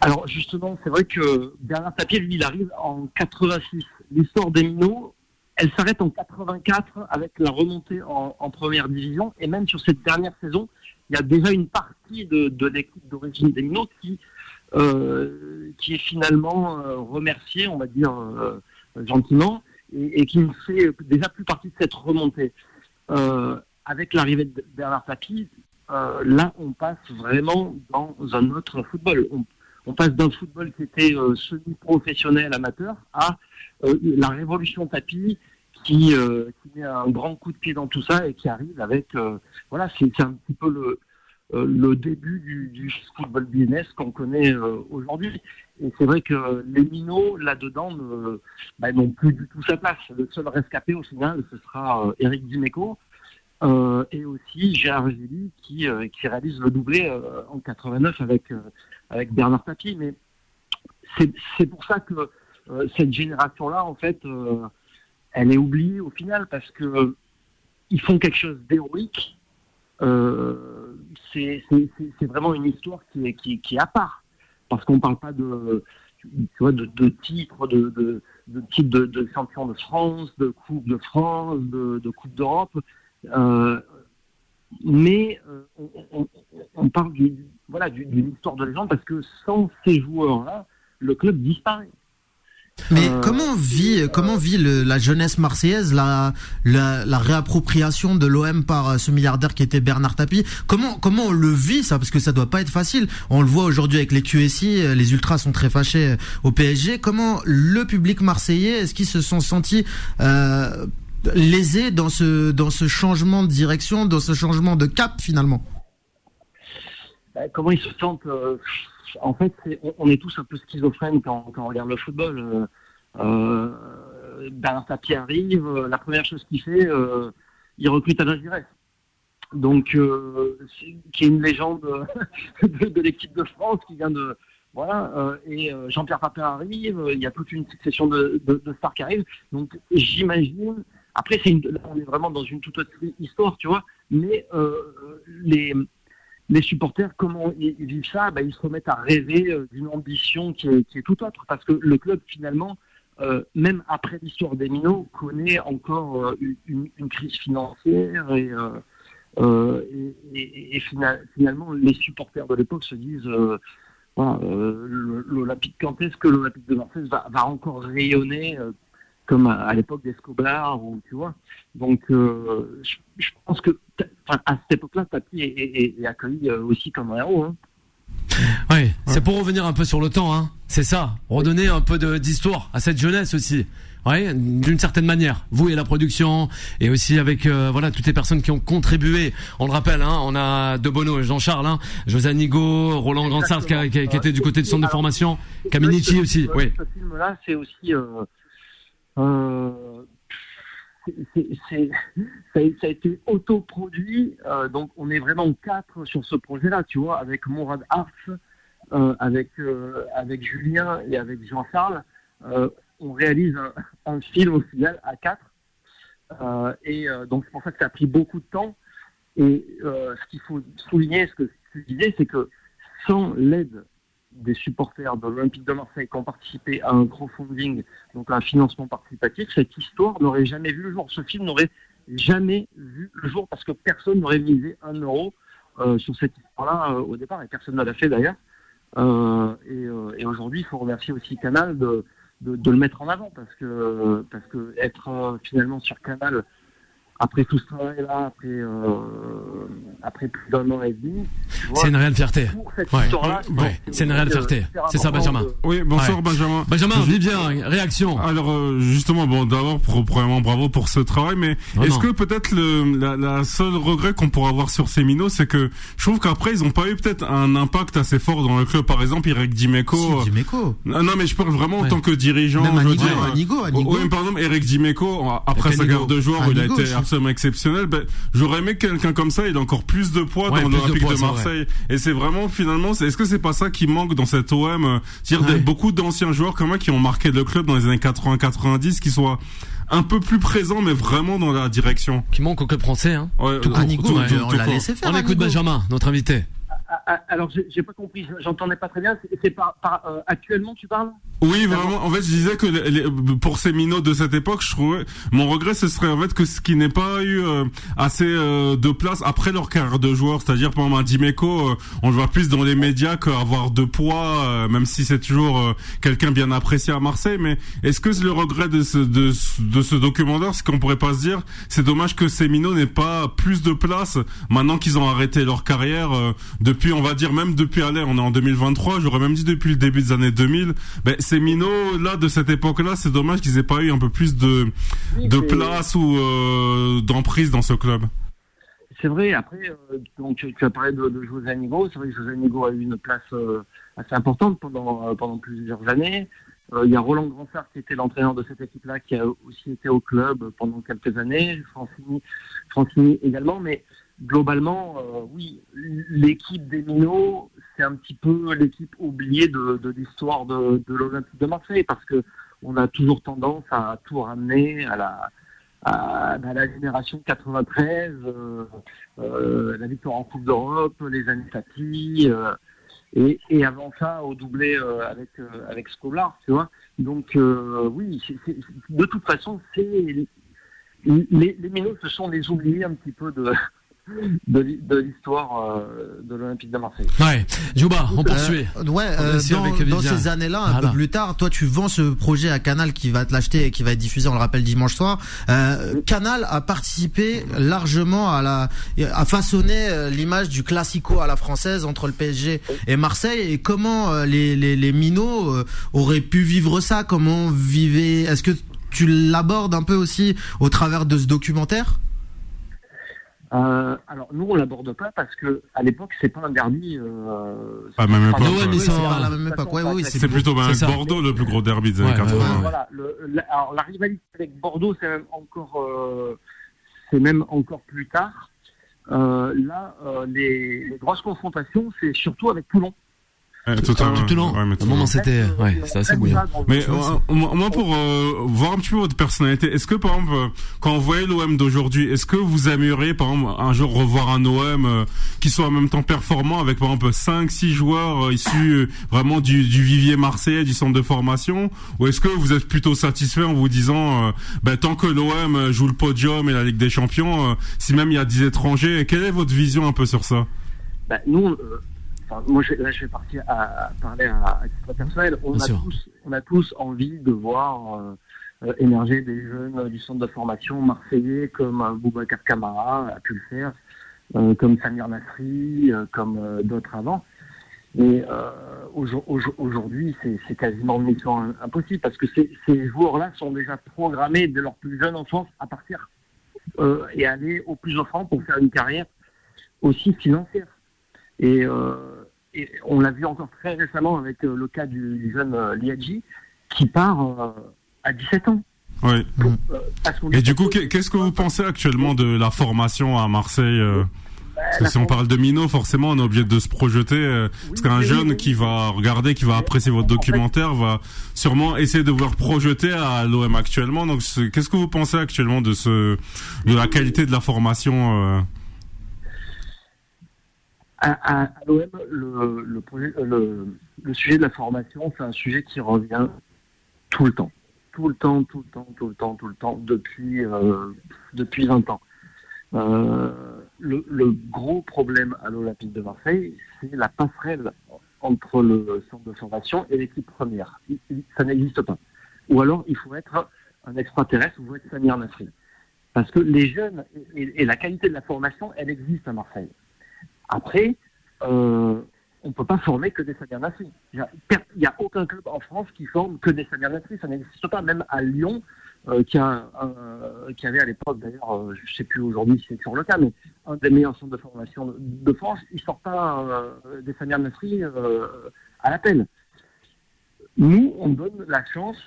Alors justement, c'est vrai que Bernard Tapie, lui, il arrive en 86. L'histoire des minots, elle s'arrête en 84 avec la remontée en, première division. Et même sur cette dernière saison, il y a déjà une partie de, de l'équipe d'origine des minots qui, euh, qui est finalement euh, remerciée, on va dire euh, gentiment, et, qui ne fait déjà plus partie de cette remontée. Euh, avec l'arrivée de Bernard Tapie, là, on passe vraiment dans un autre football. On, on passe d'un football qui était semi-professionnel amateur à la révolution tapis qui, euh, qui met un grand coup de pied dans tout ça et qui arrive avec euh, voilà c'est un petit peu le euh, le début du, du football business qu'on connaît euh, aujourd'hui et c'est vrai que les minots là-dedans bah, n'ont plus du tout sa place le seul rescapé au final ce sera euh, Eric Dimeco euh, et aussi Gérard Gilly qui, euh, qui réalise le doublé euh, en 89 avec, euh, avec Bernard Tapie. Mais c'est pour ça que euh, cette génération-là, en fait, euh, elle est oubliée au final parce que euh, ils font quelque chose d'héroïque. Euh, c'est vraiment une histoire qui est, qui, qui est à part. Parce qu'on ne parle pas de, tu vois, de, de titres, de, de, titres de, de champion de France, de Coupe de France, de, Coupe d'Europe. Euh, mais euh, on, on- parle du- du- voilà, d'une histoire de légende parce que sans ces joueurs-là, le club disparaît. Mais Euh, comment vit comment vit le- la jeunesse marseillaise la, la la réappropriation de l'OM par euh, ce milliardaire qui était Bernard Tapie? Comment comment on le vit ça? Parce que ça doit pas être facile. On le voit aujourd'hui avec les QSI, euh, les ultras sont très fâchés au PSG. Comment le public marseillais est-ce qu'ils se sont sentis euh, lésés dans ce dans ce changement de direction, dans ce changement de cap finalement? Bah, comment ils se sentent euh, En fait, on, est tous un peu schizophrènes quand, on regarde le football. Euh, euh, Bernard Tapie arrive, euh, la première chose qu'il fait, euh, il recrute Alain Giresse. Donc, qui est une légende *laughs* de, l'équipe de France qui vient de. Voilà, et Jean-Pierre Papin arrive, il y a toute une succession de, stars qui arrivent. Donc, j'imagine. Après, c'est on est vraiment dans une toute autre histoire, tu vois. Mais les, les supporters, comment ils, vivent ça ben, Ils se remettent à rêver euh, d'une ambition qui est, tout autre. Parce que le club, finalement, euh, même après l'histoire des minots, connaît encore euh, une, crise financière et, et, et- et fina- finalement, les supporters de l'époque se disent l'Olympique, quand est-ce que l'Olympique de Marseille va, encore rayonner comme à, à l'époque d'Escobar ou tu vois donc euh, je, je pense que à cette époque-là Tapi est, est- est accueilli euh, aussi comme un héros hein. Oui, c'est pour revenir un peu sur le temps, hein. C'est ça, redonner un peu d'histoire à cette jeunesse aussi. Ouais, d'une certaine manière. Vous et la production, et aussi avec euh, voilà toutes les personnes qui ont contribué. On le rappelle, hein, on a De Bono et Jean-Charles, hein, José Nigo, Roland Gransart qui, était du côté du centre de formation, Caminici aussi. ce- Oui. Ce film-là, c'est aussi. Euh, c'est- c'est- ça, a, été autoproduit, euh, donc on est vraiment quatre sur ce projet-là, tu vois, avec Mourad Arf, euh, avec, euh, avec Julien et avec Jean-Charles. Euh, on réalise un, un film au final à quatre. Euh, et euh, donc c'est pour ça que ça a pris beaucoup de temps. Et euh, ce qu'il faut souligner, ce que tu disais, c'est que sans l'aide des supporters de l'Olympique de Marseille qui ont participé à un crowdfunding, donc à un financement participatif, cette histoire n'aurait jamais vu le jour. Ce film n'aurait jamais vu le jour parce que personne n'aurait misé un euro euh, sur cette histoire-là euh, au départ et personne ne l'a fait d'ailleurs. Euh, et aujourd'hui, il faut remercier aussi Canal de, de, le mettre en avant parce que parce que être finalement sur Canal après tout ce travail-là, après, euh, après plus d'un an et demi. C'est une réelle fierté. Ouais. Ouais. C'est une réelle euh, fierté. C'est ça, Benjamin? de- Oui, bonsoir Ouais. Benjamin. Benjamin, Je- Vivien, réaction. Alors euh, justement, bon, d'abord, premièrement, bravo pour ce travail, mais Vraiment. est-ce que peut-être le la, la seule regret qu'on pourrait avoir sur ces minots, c'est que je trouve qu'après ils ont pas eu peut-être un impact assez fort dans le club. Par exemple, Eric Dimeco. Si, euh, Dimeco. non, non, mais je parle vraiment en tant que dirigeant. Même je veux dire, euh, Anigo, Anigo. Oui, mais par exemple, Eric Dimeco, après sa garde de joueur, où il a été exceptionnel. Ben, j'aurais aimé que quelqu'un comme ça, il a encore plus de poids Ouais, dans de l'Olympique de, c'est Marseille. Et c'est vraiment finalement, c'est- est-ce que c'est pas ça qui manque dans cet OM euh, C'est-à-dire Ouais. beaucoup d'anciens joueurs comme moi qui ont marqué le club dans les années 80-90, qui soient un peu plus présents, mais vraiment dans la direction? Qui manque au club français. Hein. Ouais, Tout euh, tout- tout- on tout l'a laissé faire. On écoute. Benjamin, notre invité. Ah, ah, alors, j'ai pas compris, j'entendais pas très bien. C'est- par, par euh, actuellement tu parles? Oui, vraiment. En fait, je disais que les- les- pour ces minots de cette époque, je trouvais mon regret, ce serait en fait que ce qui n'ait pas eu euh, assez euh, de place après leur carrière de joueur, c'est-à-dire exemple un Dimeco, euh, on le voit plus dans les médias qu'avoir de poids, euh, même si c'est toujours euh, quelqu'un bien apprécié à Marseille. Mais est-ce que le regret de ce de, ce- de ce documentaire, c'est qu'on pourrait pas se dire, c'est dommage que ces minots n'aient pas plus de place maintenant qu'ils ont arrêté leur carrière euh, depuis, on va dire même depuis aller, on est en 2023, j'aurais même dit depuis le début des années 2000. Ben, ces minots là de cette époque-là, c'est dommage qu'ils aient pas eu un peu plus de Oui, de place ou euh, d'emprise dans ce club. C'est vrai, après, euh, donc, tu, tu as parlé de, de José Anigo. C'est vrai que José Anigo a eu une place euh, assez importante pendant, pendant plusieurs années. Il y a Roland Gransart qui était l'entraîneur de cette équipe-là, qui a aussi été au club pendant quelques années. Francini, Francini également. Mais globalement, euh, oui, l'équipe des Minots, c'est un petit peu l'équipe oubliée de, l'histoire de, l'Olympique de Marseille parce que on a toujours tendance à tout ramener à la, à, à la génération 93, euh, euh, la victoire en Coupe d'Europe, les années Tati, et, avant ça au doublé avec avec tu vois. Donc oui, de toute façon, c'est les, les Minots, ce sont les oubliés un petit peu de de, l'hi- de l'histoire euh, de l'Olympique de Marseille. Ouais. Juba, on poursuit. Euh, ouais, On euh, dans, dans ces années-là, un Voilà. peu plus tard, toi tu vends ce projet à Canal qui va te l'acheter et qui va être diffusé, on le rappelle, dimanche soir. Euh, Canal a participé largement à la, à façonner euh, l'image du classico à la française entre le PSG et Marseille. Et comment les, les, les minots auraient pu vivre ça? Comment vivait Est-ce que tu l'abordes un peu aussi au travers de ce documentaire? Euh, alors nous on l'aborde pas parce que à l'époque c'est pas un derby. Euh, Pas même époque, ouais. Mais c'est pas la même époque. Ouais, oui, oui, C'est plutôt ben. Bordeaux le plus gros derby des années Ouais, 80. ouais, ouais. Voilà, le, la, alors la rivalité avec Bordeaux, c'est même encore, euh, c'est même encore plus tard. Euh, là, euh, les, les grosses confrontations, c'est surtout avec Toulon. Ouais. Tout le long. Ouais, mais À un totalement. moment, c'était, Euh, ouais, c'était assez bouillant. Mais euh, moi, pour euh, voir un petit peu votre personnalité, est-ce que par exemple, euh, quand vous voyez l'OM d'aujourd'hui, est-ce que vous aimeriez par exemple un jour revoir un OM euh, qui soit en même temps performant avec par exemple 5 6 joueurs euh, issus vraiment du, du vivier marseillais, du centre de formation? Ou est-ce que vous êtes plutôt satisfait en vous disant euh, ben, tant que l'OM joue le podium et la Ligue des Champions, euh, si même il y a 10 étrangers, quelle est votre vision un peu sur ça? Bah, nous, euh, enfin, moi, je, là, je vais partir à, à parler à, à titre personnel. On Bien a sûr. tous, on a tous envie de voir euh, euh, émerger des jeunes euh, du centre de formation marseillais comme Boubacar Camara a pu le faire, euh, comme Samir Nasri, euh, comme d'autres avant. Mais aujourd- aujourd- aujourd'hui, c'est quasiment une mission im- impossible parce que ces, ces joueurs-là sont déjà programmés de leur plus jeune enfance à partir et aller au plus offrant pour faire une carrière aussi financière. Et, euh, et on l'a vu encore très récemment avec euh, le cas du, jeune euh, Liadji qui part euh, à 17 ans. Oui. Pour, qu'on Et du coup, qu'est-ce que vous pensez actuellement de la formation à Marseille Parce que la si on parle de Mino, forcément, on est obligé de se projeter. euh, parce qu'un jeune oui, qui va regarder, qui va apprécier votre documentaire, va sûrement essayer de vous projeter à l'OM actuellement. Donc, qu'est-ce que vous pensez actuellement de ce, de la qualité de la formation euh, à, l'OM, euh, le, sujet de la formation, c'est un sujet qui revient tout le temps. Tout le temps, tout le temps, tout le temps, tout le temps, depuis, euh, depuis 20 ans. Euh, le, gros problème à l'Olympique de Marseille, c'est la passerelle entre le centre de formation et l'équipe première. Ça n'existe pas. ou alors il faut être un extraterrestre ou vous êtes Samir Nasri. Parce que les jeunes et, la qualité de la formation, elle existe à Marseille. Après, euh, on ne peut pas former que des Samir Nasri. Il n'y a, aucun club en France qui forme que des Samir Nasri. Ça n'existe pas. Même à Lyon, euh, qui, a, qui avait à l'époque, d'ailleurs, euh, je ne sais plus aujourd'hui si c'est toujours le cas, mais un des meilleurs centres de formation de, France, il ne sort pas euh, des Samir Nasri à l'appel. Nous, on donne la chance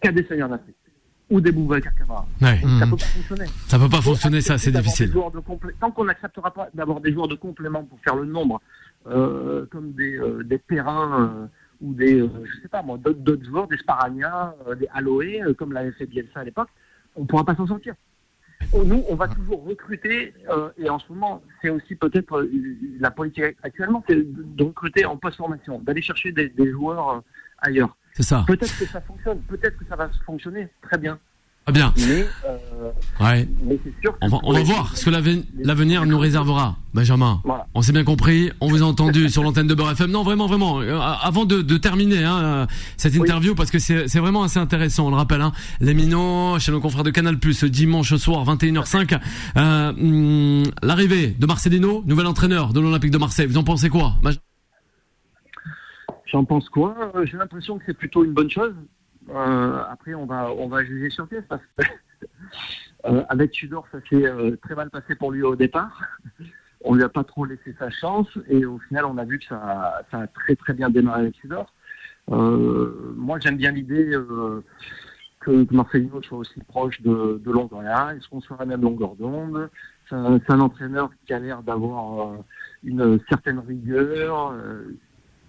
qu'à des Samir Nasri ou des Boubacar Camara. Ouais. Ça Mmh. peut pas fonctionner. Ça peut pas faut fonctionner, ça, c'est difficile. complé- Tant qu'on n'acceptera pas d'avoir des joueurs de complément pour faire le nombre, euh, comme des, euh, des terrains euh, ou des, euh, je sais pas moi, d'autres joueurs, des Sparagna, des Aloé, euh, comme l'avait fait Bielsa à l'époque, on ne pourra pas s'en sortir. Oh, Nous, on va toujours recruter, et en ce moment, c'est aussi peut-être la politique actuellement, c'est de recruter en post-formation, d'aller chercher des, des joueurs ailleurs. C'est ça. Peut-être que ça fonctionne, peut-être que ça va fonctionner très bien, Ah bien. mais, euh, Ouais. mais c'est sûr que On va, on va voir ce que l'aven- l'avenir nous réservera, Benjamin. Voilà. On s'est bien compris, on vous a entendu *laughs* sur l'antenne de Beurre FM. Non, vraiment, vraiment. euh, avant de, de terminer hein, euh, cette interview, parce que c'est vraiment assez intéressant, on le rappelle, hein, les minots chez nos confrères de Canal+, ce dimanche soir, 21h05, euh, hum, l'arrivée de Marcelino, nouvel entraîneur de l'Olympique de Marseille. Vous en pensez quoi Benjamin? J'en pense quoi Euh, J'ai l'impression que c'est plutôt une bonne chose. Euh, après, on va, on va juger sur pièce parce que *laughs* euh, avec Tudor, ça s'est très mal passé pour lui au départ. *laughs* On lui a pas trop laissé sa chance et au final, on a vu que ça, a très très bien démarré avec Tudor. Moi, j'aime bien l'idée que, Marcelino soit aussi proche de, de Longoria. Est-ce qu'on la même longueur d'onde? C'est un, entraîneur qui a l'air d'avoir une certaine rigueur.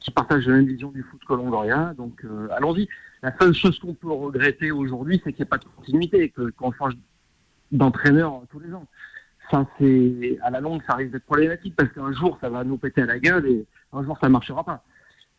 Euh, qui partagent la même vision du foot que Longoria. Donc euh, allons-y. La seule chose qu'on peut regretter aujourd'hui, c'est qu'il n'y ait pas de continuité, que qu'on change d'entraîneur tous les ans. Ça, c'est à la longue, ça risque d'être problématique parce qu'un jour, ça va nous péter à la gueule et un jour, ça ne marchera pas.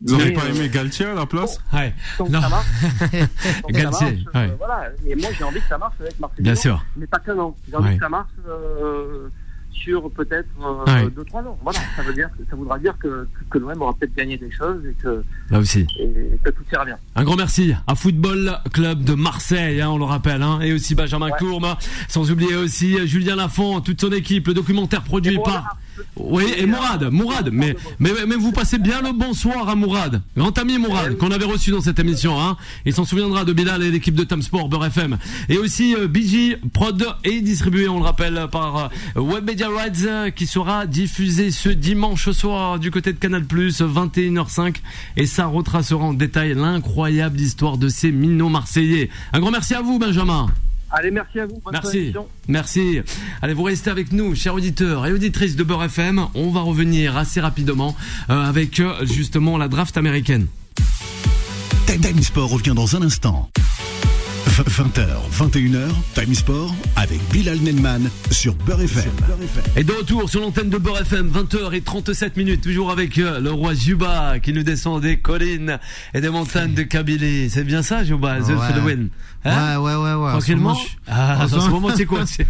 Vous n'aurez Mais, pas euh, aimé Galtier à la place Ouais. tant que Non. ça marche, *laughs* tant que ça Galtier, marche, euh, voilà. Et moi, j'ai envie que ça marche avec Marseille. Bien sûr. Mais pas qu'un an. J'ai envie Ouais. que ça marche euh, sur peut-être euh, Ouais. deux, trois ans. Voilà. Ça veut dire, ça voudra dire que, que l'OM aura peut-être gagné des choses et que, Là aussi. et que tout ira bien. Un grand merci à Football Club de Marseille, hein, on le rappelle, hein, et aussi Benjamin Ouais. Courme, sans oublier aussi euh, Julien Lafont, toute son équipe, le documentaire produit par... Oui, et Mourad, Mourad, mais, mais, mais vous passez bien le bonsoir à Mourad, grand ami Mourad, qu'on avait reçu dans cette émission, hein. Il s'en souviendra de Bilal et l'équipe de Tam Sport, Beurre FM. Et aussi euh, BG Prod et distribué, on le rappelle, par euh, Web Media Rights, euh, qui sera diffusé ce dimanche soir du côté de Canal+, 21h05. Et ça retracera en détail l'incroyable histoire de ces minots marseillais. Un grand merci à vous, Benjamin. Allez, merci à vous. Bonne Merci. émission. Merci. Allez, vous restez avec nous, chers auditeurs et auditrices de Beurre FM. On va revenir assez rapidement euh, avec euh, justement la draft américaine. Time Time Sport revient dans un instant. 20h, 21h, Time Sport avec Bilal Nelman sur Beurre FM. Et de retour sur l'antenne de Beurre FM, 20h37 minutes, toujours avec euh, le roi Juba qui nous descend des collines et des montagnes de Kabylie. C'est bien ça, Juba, The Ouais. Hein ouais, ouais, ouais, ouais. Tranquillement En ce moment, je- Ah, en ce moment, c'est quoi C'est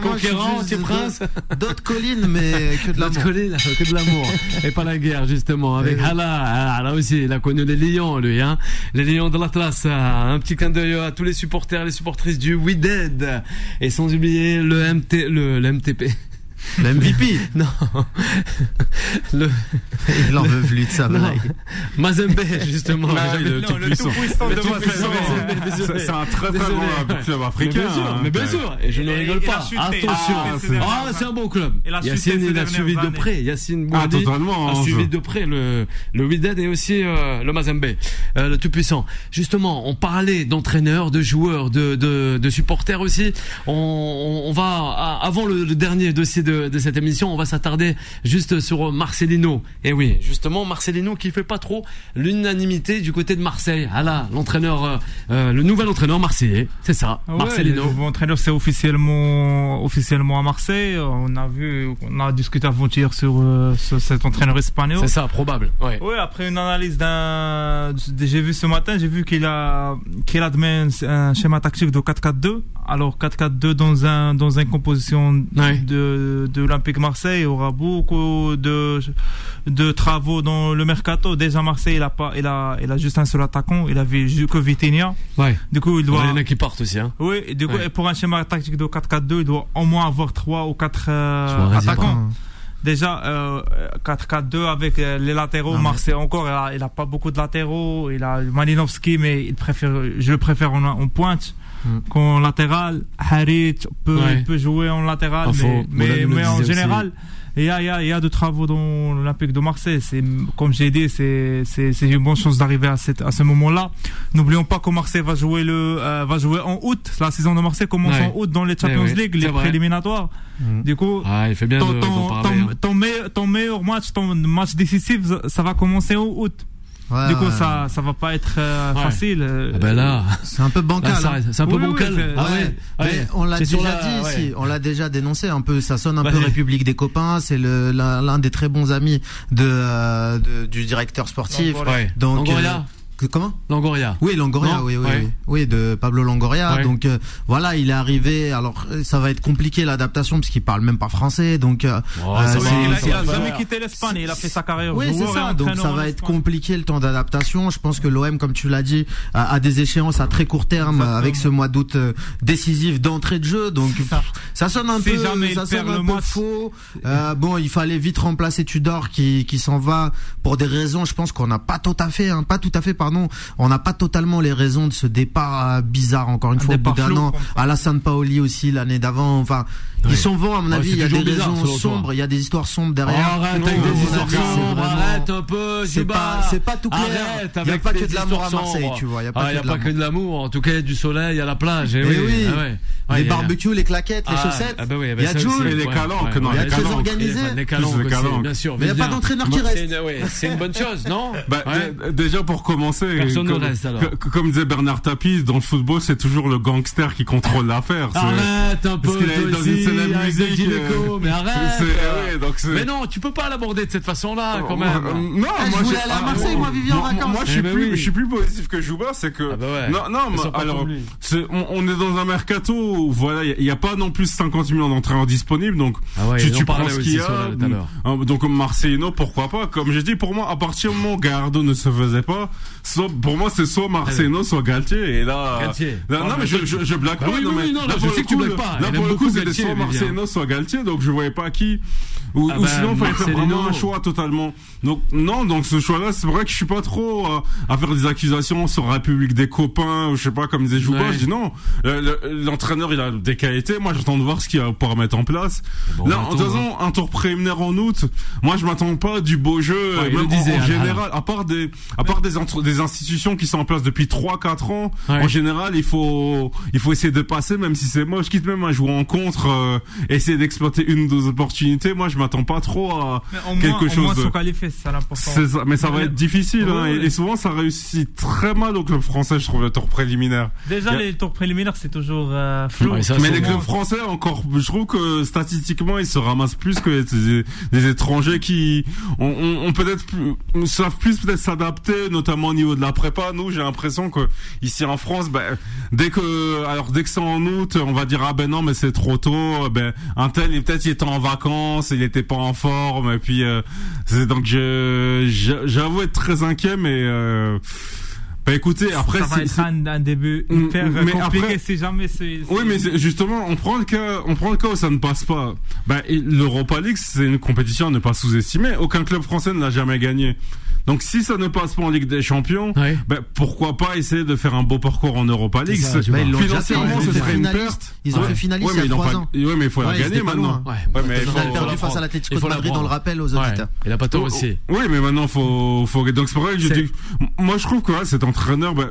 conquérant, c'est prince D'autres collines, mais que de l'amour. colline, que de l'amour et pas la guerre justement avec Eh. Hala, ah, là aussi il a connu les lions lui hein les lions de l'Atlas ah, un petit clin d'œil à tous les supporters les supportrices du We Dead et sans oublier le MT le, le MTP Le MVP. *laughs* non *laughs* le Il en veut plus de ça, *laughs* non. blague. Mazembe justement Non, J'avais- le tout puissant. Le de tout. C'est un très très bon club mais africain. bien sûr, hein. mais bien sûr, et je ne Et- rigole pas. Attention, Ah, ah, c'est un bon club. Yacine, il a suivi de années. près. Yacine Ah, Bourdi a suivi de près le le Wydad et aussi euh, le Mazembe, euh, le tout puissant. Justement, on parlait d'entraîneurs, de joueurs, de, de de supporters aussi. On, va avant le, le dernier dossier de de cette émission, on va s'attarder juste sur Marcelino. Et oui, justement Marcelino qui fait pas trop l'unanimité du côté de Marseille. Ah là, l'entraîneur, euh, euh, le nouvel entraîneur marseillais, c'est ça, Ouais, Marcelino. Le nouveau entraîneur, c'est officiellement, officiellement à Marseille. On a vu, on a discuté avant-hier sur, euh, sur cet entraîneur espagnol. C'est ça, probable. Ouais. Oui, après une analyse d'un, j'ai vu ce matin, j'ai vu qu'il a, qu'il admet un, un schéma tactique de 4-4-2. Alors 4-4-2 dans un, dans une composition Ouais. de, de, de l'Olympique Marseille, il y aura beaucoup de, de travaux dans le mercato. Déjà, Marseille, il a pas, il a, il a juste un seul attaquant, il avait que Vitinha. Ouais. Du coup, il Il doit. y en a qui partent aussi, hein. Oui, du coup, Ouais. et pour un schéma tactique de 4-4-2, il doit au moins avoir 3 ou 4 Suarez, il y a attaquants. Déjà, euh, 4-4-2 avec euh, les latéraux, Marseille encore, il a, il a pas beaucoup de latéraux. Il a Malinowski, mais il préfère, je le préfère en, en pointe Mm. qu'en latéral. Harit peut, Ouais. peut jouer en latéral, mais, mais, en général, il y a, y, a, y a de travaux dans l'Olympique de Marseille. C'est, comme j'ai dit, c'est, c'est, c'est une bonne chance d'arriver à, cette, à ce moment-là. N'oublions pas que Marseille va jouer le, euh, va jouer en août. La saison de Marseille commence Ouais. en août dans les Champions ouais, League, les vrai. préliminatoires. Mm. Du coup, Ah, il fait bien ton, de- ton, d'en parler. ton- hein. ton meilleur, ton meilleur match, ton match décisif, ça va commencer en août. Ouais, du coup, ouais. ça, ça va pas être euh, Ouais. facile. euh, Ah ben là, C'est un peu bancal. ça hein. c'est un peu Oui, oui, bancal. ah Ouais, ouais. mais on l'a déjà la- dit ouais. ici, on l'a déjà dénoncé un peu. Ça sonne un peu. République des copains. C'est le l'un des très bons amis de, euh, de- du directeur sportif. Longoria. Ouais. Donc Longoria. euh, que- comment Longoria. Oui, Longoria, Non oui, oui, Ouais. oui, oui, de Pablo Longoria. Ouais. Donc euh, voilà, il est arrivé. Alors euh, ça va être compliqué l'adaptation parce qu'il parle même pas français. Donc euh, Oh, Euh, il a, il jamais quitté l'Espagne, il a fait sa carrière oui, c'est ça. Donc ça va être compliqué le temps d'adaptation. Je pense que l'OM, comme tu l'as dit, a, a des échéances à très court terme Exactement. avec ce mois d'août euh, décisif d'entrée de jeu. Donc Ça. ça sonne un peu, ça sonne un peu faux. Euh, bon, il fallait vite remplacer Tudor qui qui s'en va pour des raisons. Je pense qu'on n'a pas tout à fait, hein, pas tout à fait, pardon. On n'a pas totalement les raisons de ce départ euh, bizarre. Encore une Un fois, au bout d'un an, comme ça. Alassane Paoli aussi l'année d'avant. Enfin, Ils sont vont à mon avis. Il y a des bizarre, raisons sombres. Il y a des histoires sombres derrière. Arrête Non, avec des histoires sombres, arrête un peu, c'est pas, c'est pas tout clair. Arrête il y a pas que de l'amour à Marseille, tu vois. Il y a Ah, pas que a de pas que l'amour. de l'amour. En tout cas, il y a du soleil, il y a la plage. Eh Eh oui. oui. Ah ouais. Ouais, Les barbecues, les claquettes, les Ah, chaussettes. ah bah oui, il bah y a Jules. Et les calanques, non, ouais. Il y a les des choses calanques. organisées. Les, calanques bien sûr. Mais il n'y a pas d'entraîneur qui C'est reste. c'est une bonne chose, non Bah, déjà pour commencer, Personne ne comme, reste, alors. que- comme disait Bernard Tapie, dans le football, c'est toujours le gangster qui contrôle l'affaire. Arrête un peu, Est des musique, gynécos, euh, *laughs* mais arrête ouais, donc Mais non, tu peux pas l'aborder de cette façon-là, quand même Non, Ah, je moi voulais j'ai- aller à ah, Marseille, moi, vivre en moi- vacances. Moi, je Eh suis ben plus, oui. je suis plus positif que Jouba, c'est que. Ah bah ouais. Non, non, mais alors, c'est, on, on est dans un mercato où, voilà, il n'y a, pas non plus 50 millions d'entraîneurs disponibles, donc Ah ouais, tu, tu prends ce qu'il y a. la- l'heure. Hein, Donc Marseillano, pourquoi pas? Comme j'ai dit, pour moi, à partir du moment où Gallardo ne se faisait pas, soit, pour moi, c'est soit Marseillano, soit Galtier. Et là, Galtier. là, Ah, non, mais je, je, je blague Ah pas. oui, non, mais là, je sais que tu blagues pas. Là, pour le coup, c'était soit Marseillano, soit Galtier. Donc je voyais pas qui. Ou, Ah ou bah, sinon, il fallait faire Marcelino. vraiment un choix totalement. Donc non, donc ce choix-là, c'est vrai que je suis pas trop euh, à faire des accusations sur la République des copains ou je sais pas comme disait Jouba. Ouais. Je dis non, le- le- l'entraîneur il a des qualités. Moi, j'attends de voir ce qu'il va pouvoir mettre en place. Bon, Là, on de va toute attendre, façon, un tour préliminaire en août. Moi, je m'attends pas du beau jeu, Ouais, même disait, en, en général. À part des, à part des, entre- des institutions qui sont en place depuis 3-4 ans. Ouais. En général, il faut, il faut essayer de passer, même si c'est moche, quitte même à jouer en contre, euh, essayer d'exploiter une ou deux opportunités. Moi, je m'attends pas trop à Mais au moins, quelque au chose moins de- se qualifier, c'est ça l'important. c'est ça, mais ça va être difficile, hein, Ouais, et, ouais. et souvent ça réussit très mal au club français, je trouve, le tour préliminaire. Déjà, a- les tours préliminaires, c'est toujours euh, flou. Ouais, ça, mais les clubs français, encore, je trouve que statistiquement, ils se ramassent plus que les, les étrangers qui ont, ont- ont peut-être plus, savent plus peut-être s'adapter, notamment au niveau de la prépa. Nous, j'ai l'impression que ici en France, ben, dès que, alors dès que c'est en août, on va dire ah ben non, mais c'est trop tôt. Ben un tel, il- peut-être il était en vacances, il était pas en forme, et puis euh, donc je, j'avoue être très inquiet, mais euh, bah écoutez, après ça va c'est- être un, un début Mm, hyper mais compliqué après- si jamais c'est. Oui, mais justement, on prend le cas, on prend le cas où ça ne passe pas. Bah, l'Europa League, c'est une compétition à ne pas sous-estimer. Aucun club français ne l'a jamais gagné. Donc, si ça ne passe pas en Ligue des Champions, Ouais. bah, pourquoi pas essayer de faire un beau parcours en Europa League ça. Bah, ils l'ont déjà fait, Financièrement, ils ont ce fait serait une finaliste. perte. Ils ont Ouais. fait finaliste Ouais, il y mais a ils n'ont 3 pas- ans. ouais, mais il faut Ouais, la gagner pas maintenant. Ouais. Ouais, mais il faut, faut perdu face à l'Atlético Il de Madrid, prendre. le rappelle aux auditeurs. Et la patte Oh, aussi. oh, Oui, mais maintenant faut, faut. Donc c'est pour ça que je dis. Moi, je trouve que cet entraîneur, il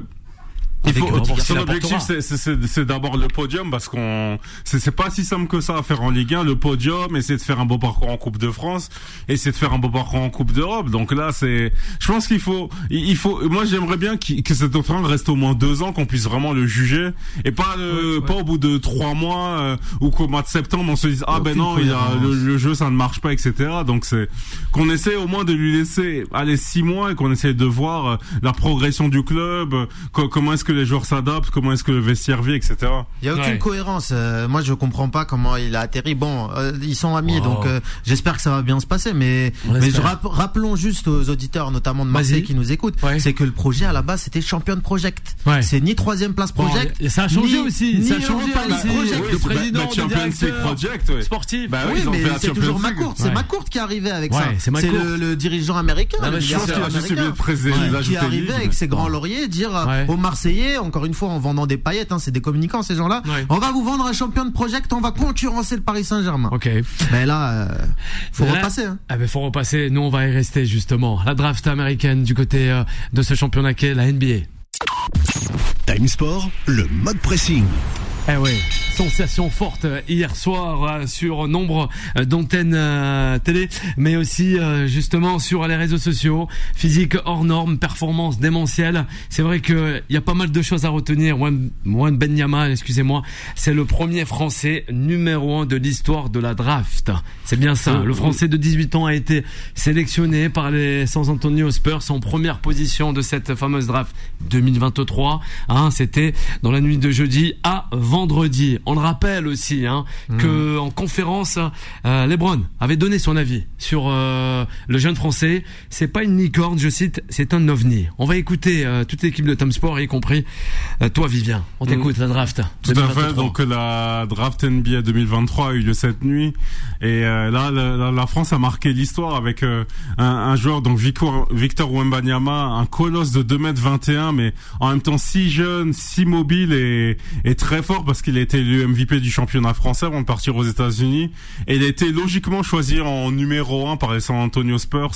Avec faut, son objectif, c'est- d'abord le podium parce qu'on, c'est pas si simple que ça à faire en Ligue 1. Le podium, essayer de faire un beau parcours en Coupe de France, essayer de faire un beau parcours en Coupe d'Europe. Donc là, c'est, je pense qu'il faut, il faut. Moi, j'aimerais bien qu'il- que cet entraîneur reste au moins deux ans, qu'on puisse vraiment le juger et pas le, Ouais, ouais. pas au bout de trois mois euh, ou qu'au mois de septembre on se dise ah ben non, il y a le, le jeu ça ne marche pas, etc. Donc c'est qu'on essaie au moins de lui laisser aller six mois et qu'on essaie de voir euh, la progression du club, euh, co- comment est-ce que que les joueurs s'adaptent, comment est-ce que le vestiaire vit, etc. Il y a aucune Ouais. cohérence. Euh, moi, je comprends pas comment il a atterri. Bon, euh, ils sont amis, Wow. donc euh, j'espère que ça va bien se passer. Mais, mais je espère. rapp- rappelons juste aux auditeurs, notamment de Marseille, qui nous écoutent, Ouais. c'est que le projet à la base c'était Champion Project. Ouais. C'est ni troisième place Bon, Project. et ça a changé ni- aussi, ni ça a changé League aussi. Project. Oui, le président, League directeur Project, ouais. sportif. Bah oui, Oui, ils ont mais c'est toujours. C'est Ouais. McCourt qui est arrivé avec Ouais, ça. c'est le, le dirigeant américain. Je pense qu'il a juste de qui est arrivé avec ses grands lauriers dire aux Marseillais, encore une fois en vendant des paillettes, hein, c'est des communicants ces gens-là, Ouais. on va vous vendre un champion de project, on va concurrencer le Paris Saint-Germain. Ok. Mais là, euh, faut Là- repasser. Hein. Ah ben faut repasser, nous on va y rester justement. La draft américaine du côté euh, de ce championnat qu'est la NBA. Time Sport, le mode pressing. Eh oui, sensation forte hier soir euh, sur nombre euh, d'antennes euh, télé, mais aussi justement sur les réseaux sociaux. Physique hors norme, performance démentielle. C'est vrai que il y a pas mal de choses à retenir. Wan Benyama, excusez-moi, c'est le premier Français numéro un de l'histoire de la draft. C'est bien ça. Le Français de 18 ans a été sélectionné par les San Antonio Spurs en première position de cette fameuse draft 2023. Hein, C'était dans la nuit de jeudi à vendredi. On le rappelle aussi hein, que en conférence, euh, LeBron avait donné son avis sur euh, le jeune Français. C'est pas une licorne, je cite, c'est un ovni. On va écouter euh, toute l'équipe de Tom Sport, y compris toi, Vivien. On t'écoute la draft. Tout à 2023. fait. Donc la draft NBA 2023 a eu lieu cette nuit et là la, France a marqué l'histoire avec un, un joueur donc Victor, Victor Wembanyama, un colosse de 2m21 mais en même temps si jeune, si mobile et, et très fort parce qu'il a été élu MVP du championnat français avant de partir aux États-Unis et il a été logiquement choisi en numéro 1 par les San Antonio Spurs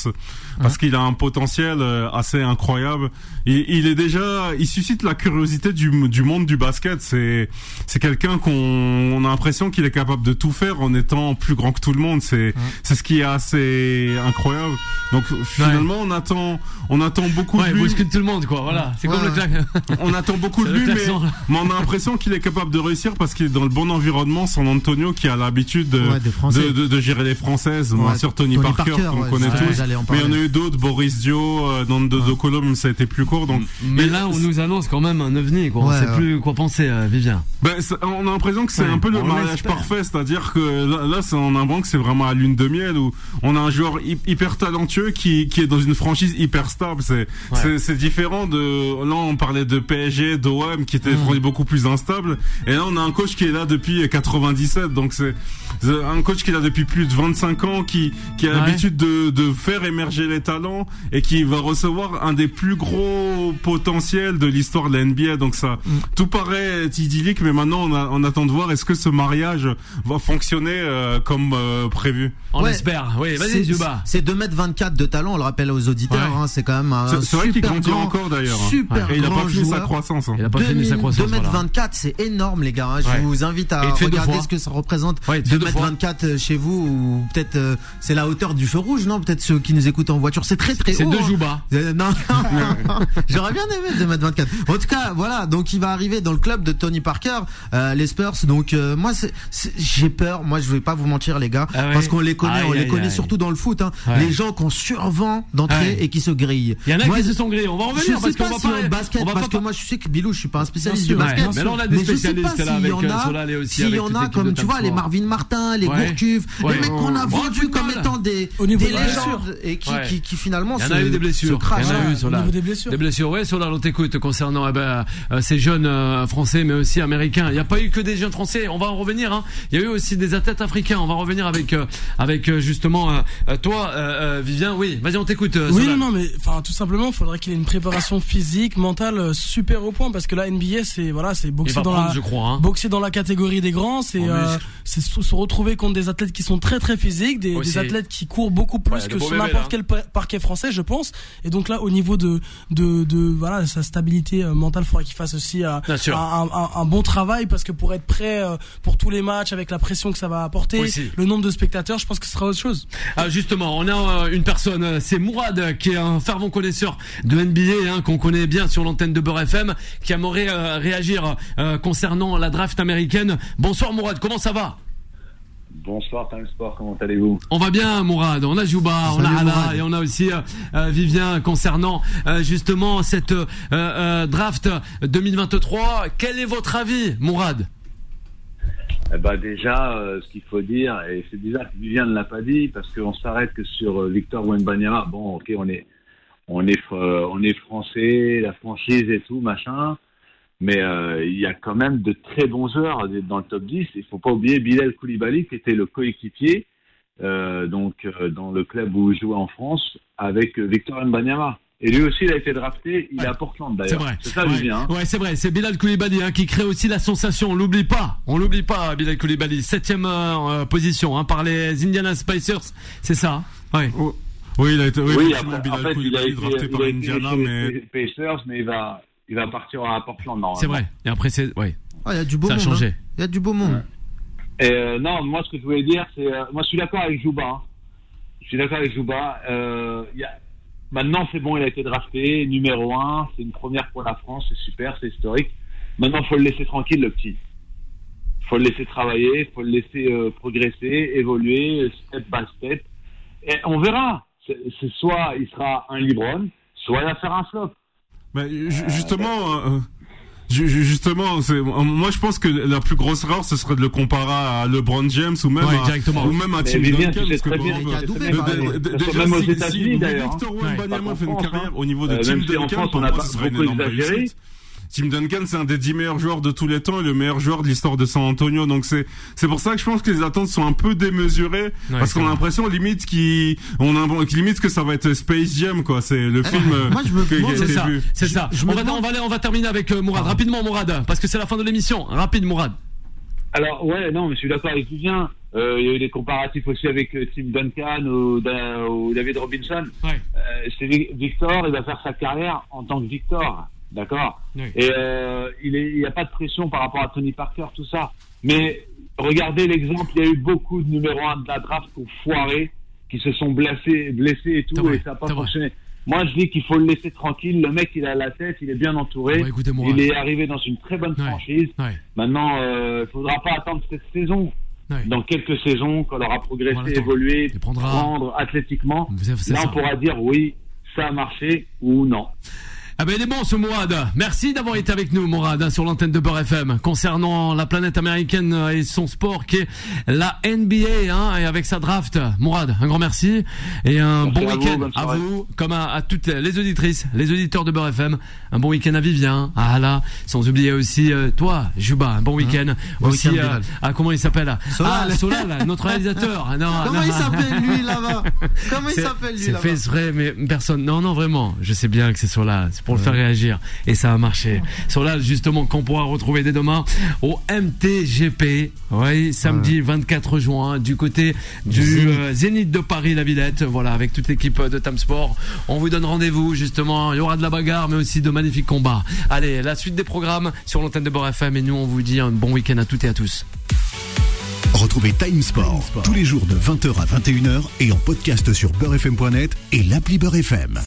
parce qu'il a un potentiel euh, assez incroyable. Il, il est déjà, il suscite la curiosité du, du monde du basket. C'est c'est quelqu'un qu'on on a l'impression qu'il est capable de tout faire en étant plus grand que tout le monde. C'est c'est ce qui est assez incroyable. Donc finalement on attend on attend beaucoup Ouais, de lui. tout le monde, quoi. Voilà, c'est comme le claque. On attend beaucoup *laughs* de lui, mais on a l'impression qu'il est capable de réussir parce qu'il est dans le bon environnement. San Antonio qui a l'habitude de, Ouais, de, de, de gérer les Françaises. Bien Ouais, sûr, Tony, Tony Parker, Parker, qu'on ouais, connaît tous. Mais il y en a eu d'autres, Boris Dio, euh, Nando De Colo, même ça a été plus court. Donc, Mais là, on nous annonce quand même un ovni, quoi. on Ouais, sait ouais. plus quoi penser, euh, Vivien. C'est- on a l'impression que c'est Ouais, un peu le mariage parfait, c'est-à-dire que là, là c'est- on a l'impression que c'est vraiment à lune de miel où on a un joueur hy- hyper talentueux qui, qui est dans une franchise hyper stable. C'est différent de là on parlait de PSG, d'OM qui Mmh. étaient des franchises beaucoup plus instables et là on a un coach qui est là depuis 97 donc c'est un coach qui est là depuis plus de 25 ans qui qui a Ouais. l'habitude de, de faire émerger les talents et qui va recevoir un des plus gros potentiels de l'histoire de la NBA donc ça Mm. tout paraît idyllique mais maintenant on, a- on attend de voir est-ce que ce mariage va fonctionner euh, comme euh, prévu? On Ouais. espère. Oui, vas-y, C'est- Zuba. C'est 2m24 de talent, on le rappelle aux auditeurs, Ouais. hein, c'est quand même un C'est- c'est vrai qu'il super grandit grand, encore, d'ailleurs. Super et il a pas fini sa croissance hein. Il a pas fini sa 2000 croissance. voilà. 2m24, c'est énorme les gars. hein. Je Ouais. vous invite à regarder ce que ça représente. Ouais, fait deux fois. 2m24 chez vous ou peut-être euh, c'est la hauteur du feu rouge, non? Peut-être ceux qui nous écoutent en voiture. C'est très très C'est haut. deux hein. Jouba. Euh, non, non. *laughs* *laughs* j'aurais bien aimé 2m24. En tout cas, voilà, donc il va arriver dans le club de Tony Parker, euh, les Spurs. Donc euh, moi, c'est- c'est- j'ai peur. Moi, je vais pas vous mentir, les gars, Ah ouais. parce qu'on les connaît, on les connaît surtout dans le foot. Hein. Les gens qu'on survend d'entrée et qui se grillent. Il y en a Moi, qui se sont grillés. On va je revenir parce qu'on va si pas. en basket, on va parce pas que moi je sais que Bilou, je suis pas un spécialiste de sûr, basket. Mais là, on a des je spécialistes pas s'il y en euh, a, s'il y en a comme tu vois les. Marvin Martin, les. Gourcuff, les mecs qu'on a Bon, vendus comme étant des, légendes et qui, finalement Il y en se, a eu des se blessures. crachent. Il y en a eu Voilà, sur la- des blessures. Des blessures, ouais, sur la on t'écoute concernant eh ben, euh, ces jeunes euh, français, mais aussi américains. Il n'y a pas eu que des jeunes français. On va en revenir. Hein. Il y a eu aussi des athlètes africains. On va revenir avec euh, avec justement toi, Vivien. Oui, vas-y, on t'écoute. Oui, non, non, mais enfin, tout simplement, il faudrait qu'il ait une préparation physique, mentale super au point, parce que là, NBA, c'est voilà, c'est boxer dans la je crois. Hein. boxer dans la catégorie des grands, c'est euh, c'est se, retrouver contre des athlètes qui sont très très physiques, des, athlètes qui courent beaucoup plus Ouais, que sur n'importe quel pa- parquet français, je pense. Et donc là, au niveau de de, de voilà sa stabilité euh, mentale, il faudrait qu'il fasse aussi euh, un, un- un bon travail, parce que pour être prêt pour tous les matchs avec la pression que ça va apporter, Aussi. le nombre de spectateurs, je pense que ce sera autre chose. Ah, justement, on a une personne, c'est Mourad, qui est un fervent connaisseur de NBA, hein, qu'on connaît bien sur l'antenne de Beurre FM, qui aimerait euh, réagir euh, concernant la draft américaine. Bonsoir Mourad, comment ça va Bonsoir Time Sport, comment allez-vous On va bien, Mourad. On a Jouba, on a Ala et on a aussi euh, euh, Vivien concernant euh, justement cette euh, euh, draft 2023. Quel est votre avis, Mourad? Eh ben déjà, euh, ce qu'il faut dire, et c'est bizarre que Vivien ne l'a pas dit, parce qu'on s'arrête que sur euh, Victor Wembanyama. Bon, ok, on est, on est, euh, on est français, la franchise et tout, machin. Mais euh, il y a quand même de très bons joueurs dans le top 10. Il faut pas oublier Bilal Koulibaly, qui était le coéquipier euh, donc euh, dans le club où il jouait en France avec Victor Wembanyama. Et lui aussi, il a été drafté. Il est à Portland C'est d'ailleurs. vrai. C'est ça, ouais. Vivien. hein. Ouais, c'est vrai. C'est Bilal Koulibaly hein, qui crée aussi la sensation. On l'oublie pas. On l'oublie pas, Bilal Koulibaly. Septième position hein, par les Indiana Spicers. C'est ça. hein Ouais. Oui, il a été, oui, Oui, effectivement, après, Bilal en fait, il a Koulibaly été, drafté il par a été Indiana, mais les Pacers, mais il va, il va partir à Portland normalement. C'est vrai. Et après, c'est ouais. Ah, il y a du beau Ça a monde. changé. hein. Il y a du beau monde. Et euh, non, moi ce que je voulais dire, c'est, euh, moi je suis d'accord avec Jouba. hein. Je suis d'accord avec Jouba. Euh, il y a, maintenant c'est bon, il a été drafté numéro un. C'est une première pour la France, c'est super, c'est historique. Maintenant, faut le laisser tranquille, le petit. Faut le laisser travailler, faut le laisser euh, progresser, évoluer, step by step. Et on verra. C'est soit il sera un Libron, soit il va faire un flop. Mais ju- justement, euh, ju- ju- justement, c'est moi je pense que la plus grosse erreur ce serait de le comparer à LeBron James ou même Ouais, à, ou même à Tim Duncan parce que même aux si, si États-Unis d'ailleurs. Victor. Wembanyama fait une carrière hein. au niveau de Euh, Tim Duncan, pour on a moi ce serait une énorme réussite. Tim Duncan, c'est un des 10 meilleurs joueurs de tous les temps et le meilleur joueur de l'histoire de San Antonio. Donc c'est c'est pour ça que je pense que les attentes sont un peu démesurées parce qu'on a l'impression limite qui on a limite que ça va être Space Jam quoi. C'est le film euh, moi, je me C'est ça, vu. c'est ça. je on, va, on, va aller- on va terminer avec euh, Mourad. Rapidement, Mourad, parce que c'est la fin de l'émission. Rapide, Mourad. Alors ouais, non, mais je suis d'accord avec Vivien. Euh, il y a eu des comparatifs aussi avec euh, Tim Duncan ou, Da- ou David Robinson. Ouais. Euh, c'est Vi- Victor, il va faire sa carrière en tant que Victor, d'accord. Oui. Et euh, il n'y a pas de pression par rapport à Tony Parker, tout ça. Mais regardez l'exemple, il y a eu beaucoup de numéro 1 de la draft qui ont foiré, qui se sont blessés, blessés et tout, vrai, et ça n'a pas vrai. fonctionné. Moi, je dis qu'il faut le laisser tranquille. Le mec, il a la tête, il est bien entouré. Ouais, il est arrivé dans une très bonne Ouais. franchise. Maintenant, il ne faudra pas attendre cette saison. Dans quelques saisons, quand on aura progressé, Voilà, évolué, prendre athlétiquement, là on pourra dire oui, ça a marché ou non. Ah ben il est bon ce Mourad. Merci d'avoir été avec nous Mourad hein, sur l'antenne de Beurre FM concernant la planète américaine euh, et son sport qui est la NBA hein, et avec sa draft. Mourad, un grand merci et un Merci bon week-end à, vous comme à, à toutes les auditrices, les auditeurs de Beurre FM. Un bon week-end à Vivien, à Ala, sans oublier aussi euh, toi Juba, un bon week-end Bon aussi week-end, euh, à comment il s'appelle? Solal. Ah Solal, notre *laughs* réalisateur. Ah, Non, Comment non. il s'appelle lui là-bas? *laughs* Comment il C'est- s'appelle lui C'est là-bas? fait exprès, mais personne. Non, non, vraiment. Je sais bien que c'est sur là. C'est pour le faire réagir. Et ça a marché. Sur là, justement, qu'on pourra retrouver dès demain au MTGP. Oui, samedi 24 juin, du côté du euh, Zénith de Paris, la Villette. Voilà, avec toute l'équipe de Tam Sport. On vous donne rendez-vous, justement. Il y aura de la bagarre, mais aussi de magnifiques combats. Allez, la suite des programmes sur l'antenne de Beurre FM. Et nous, on vous dit un bon week-end à toutes et à tous. Retrouvez Time Sport tous les jours de 20h à 21h et en podcast sur beurrefm.net et l'appli Beurre FM.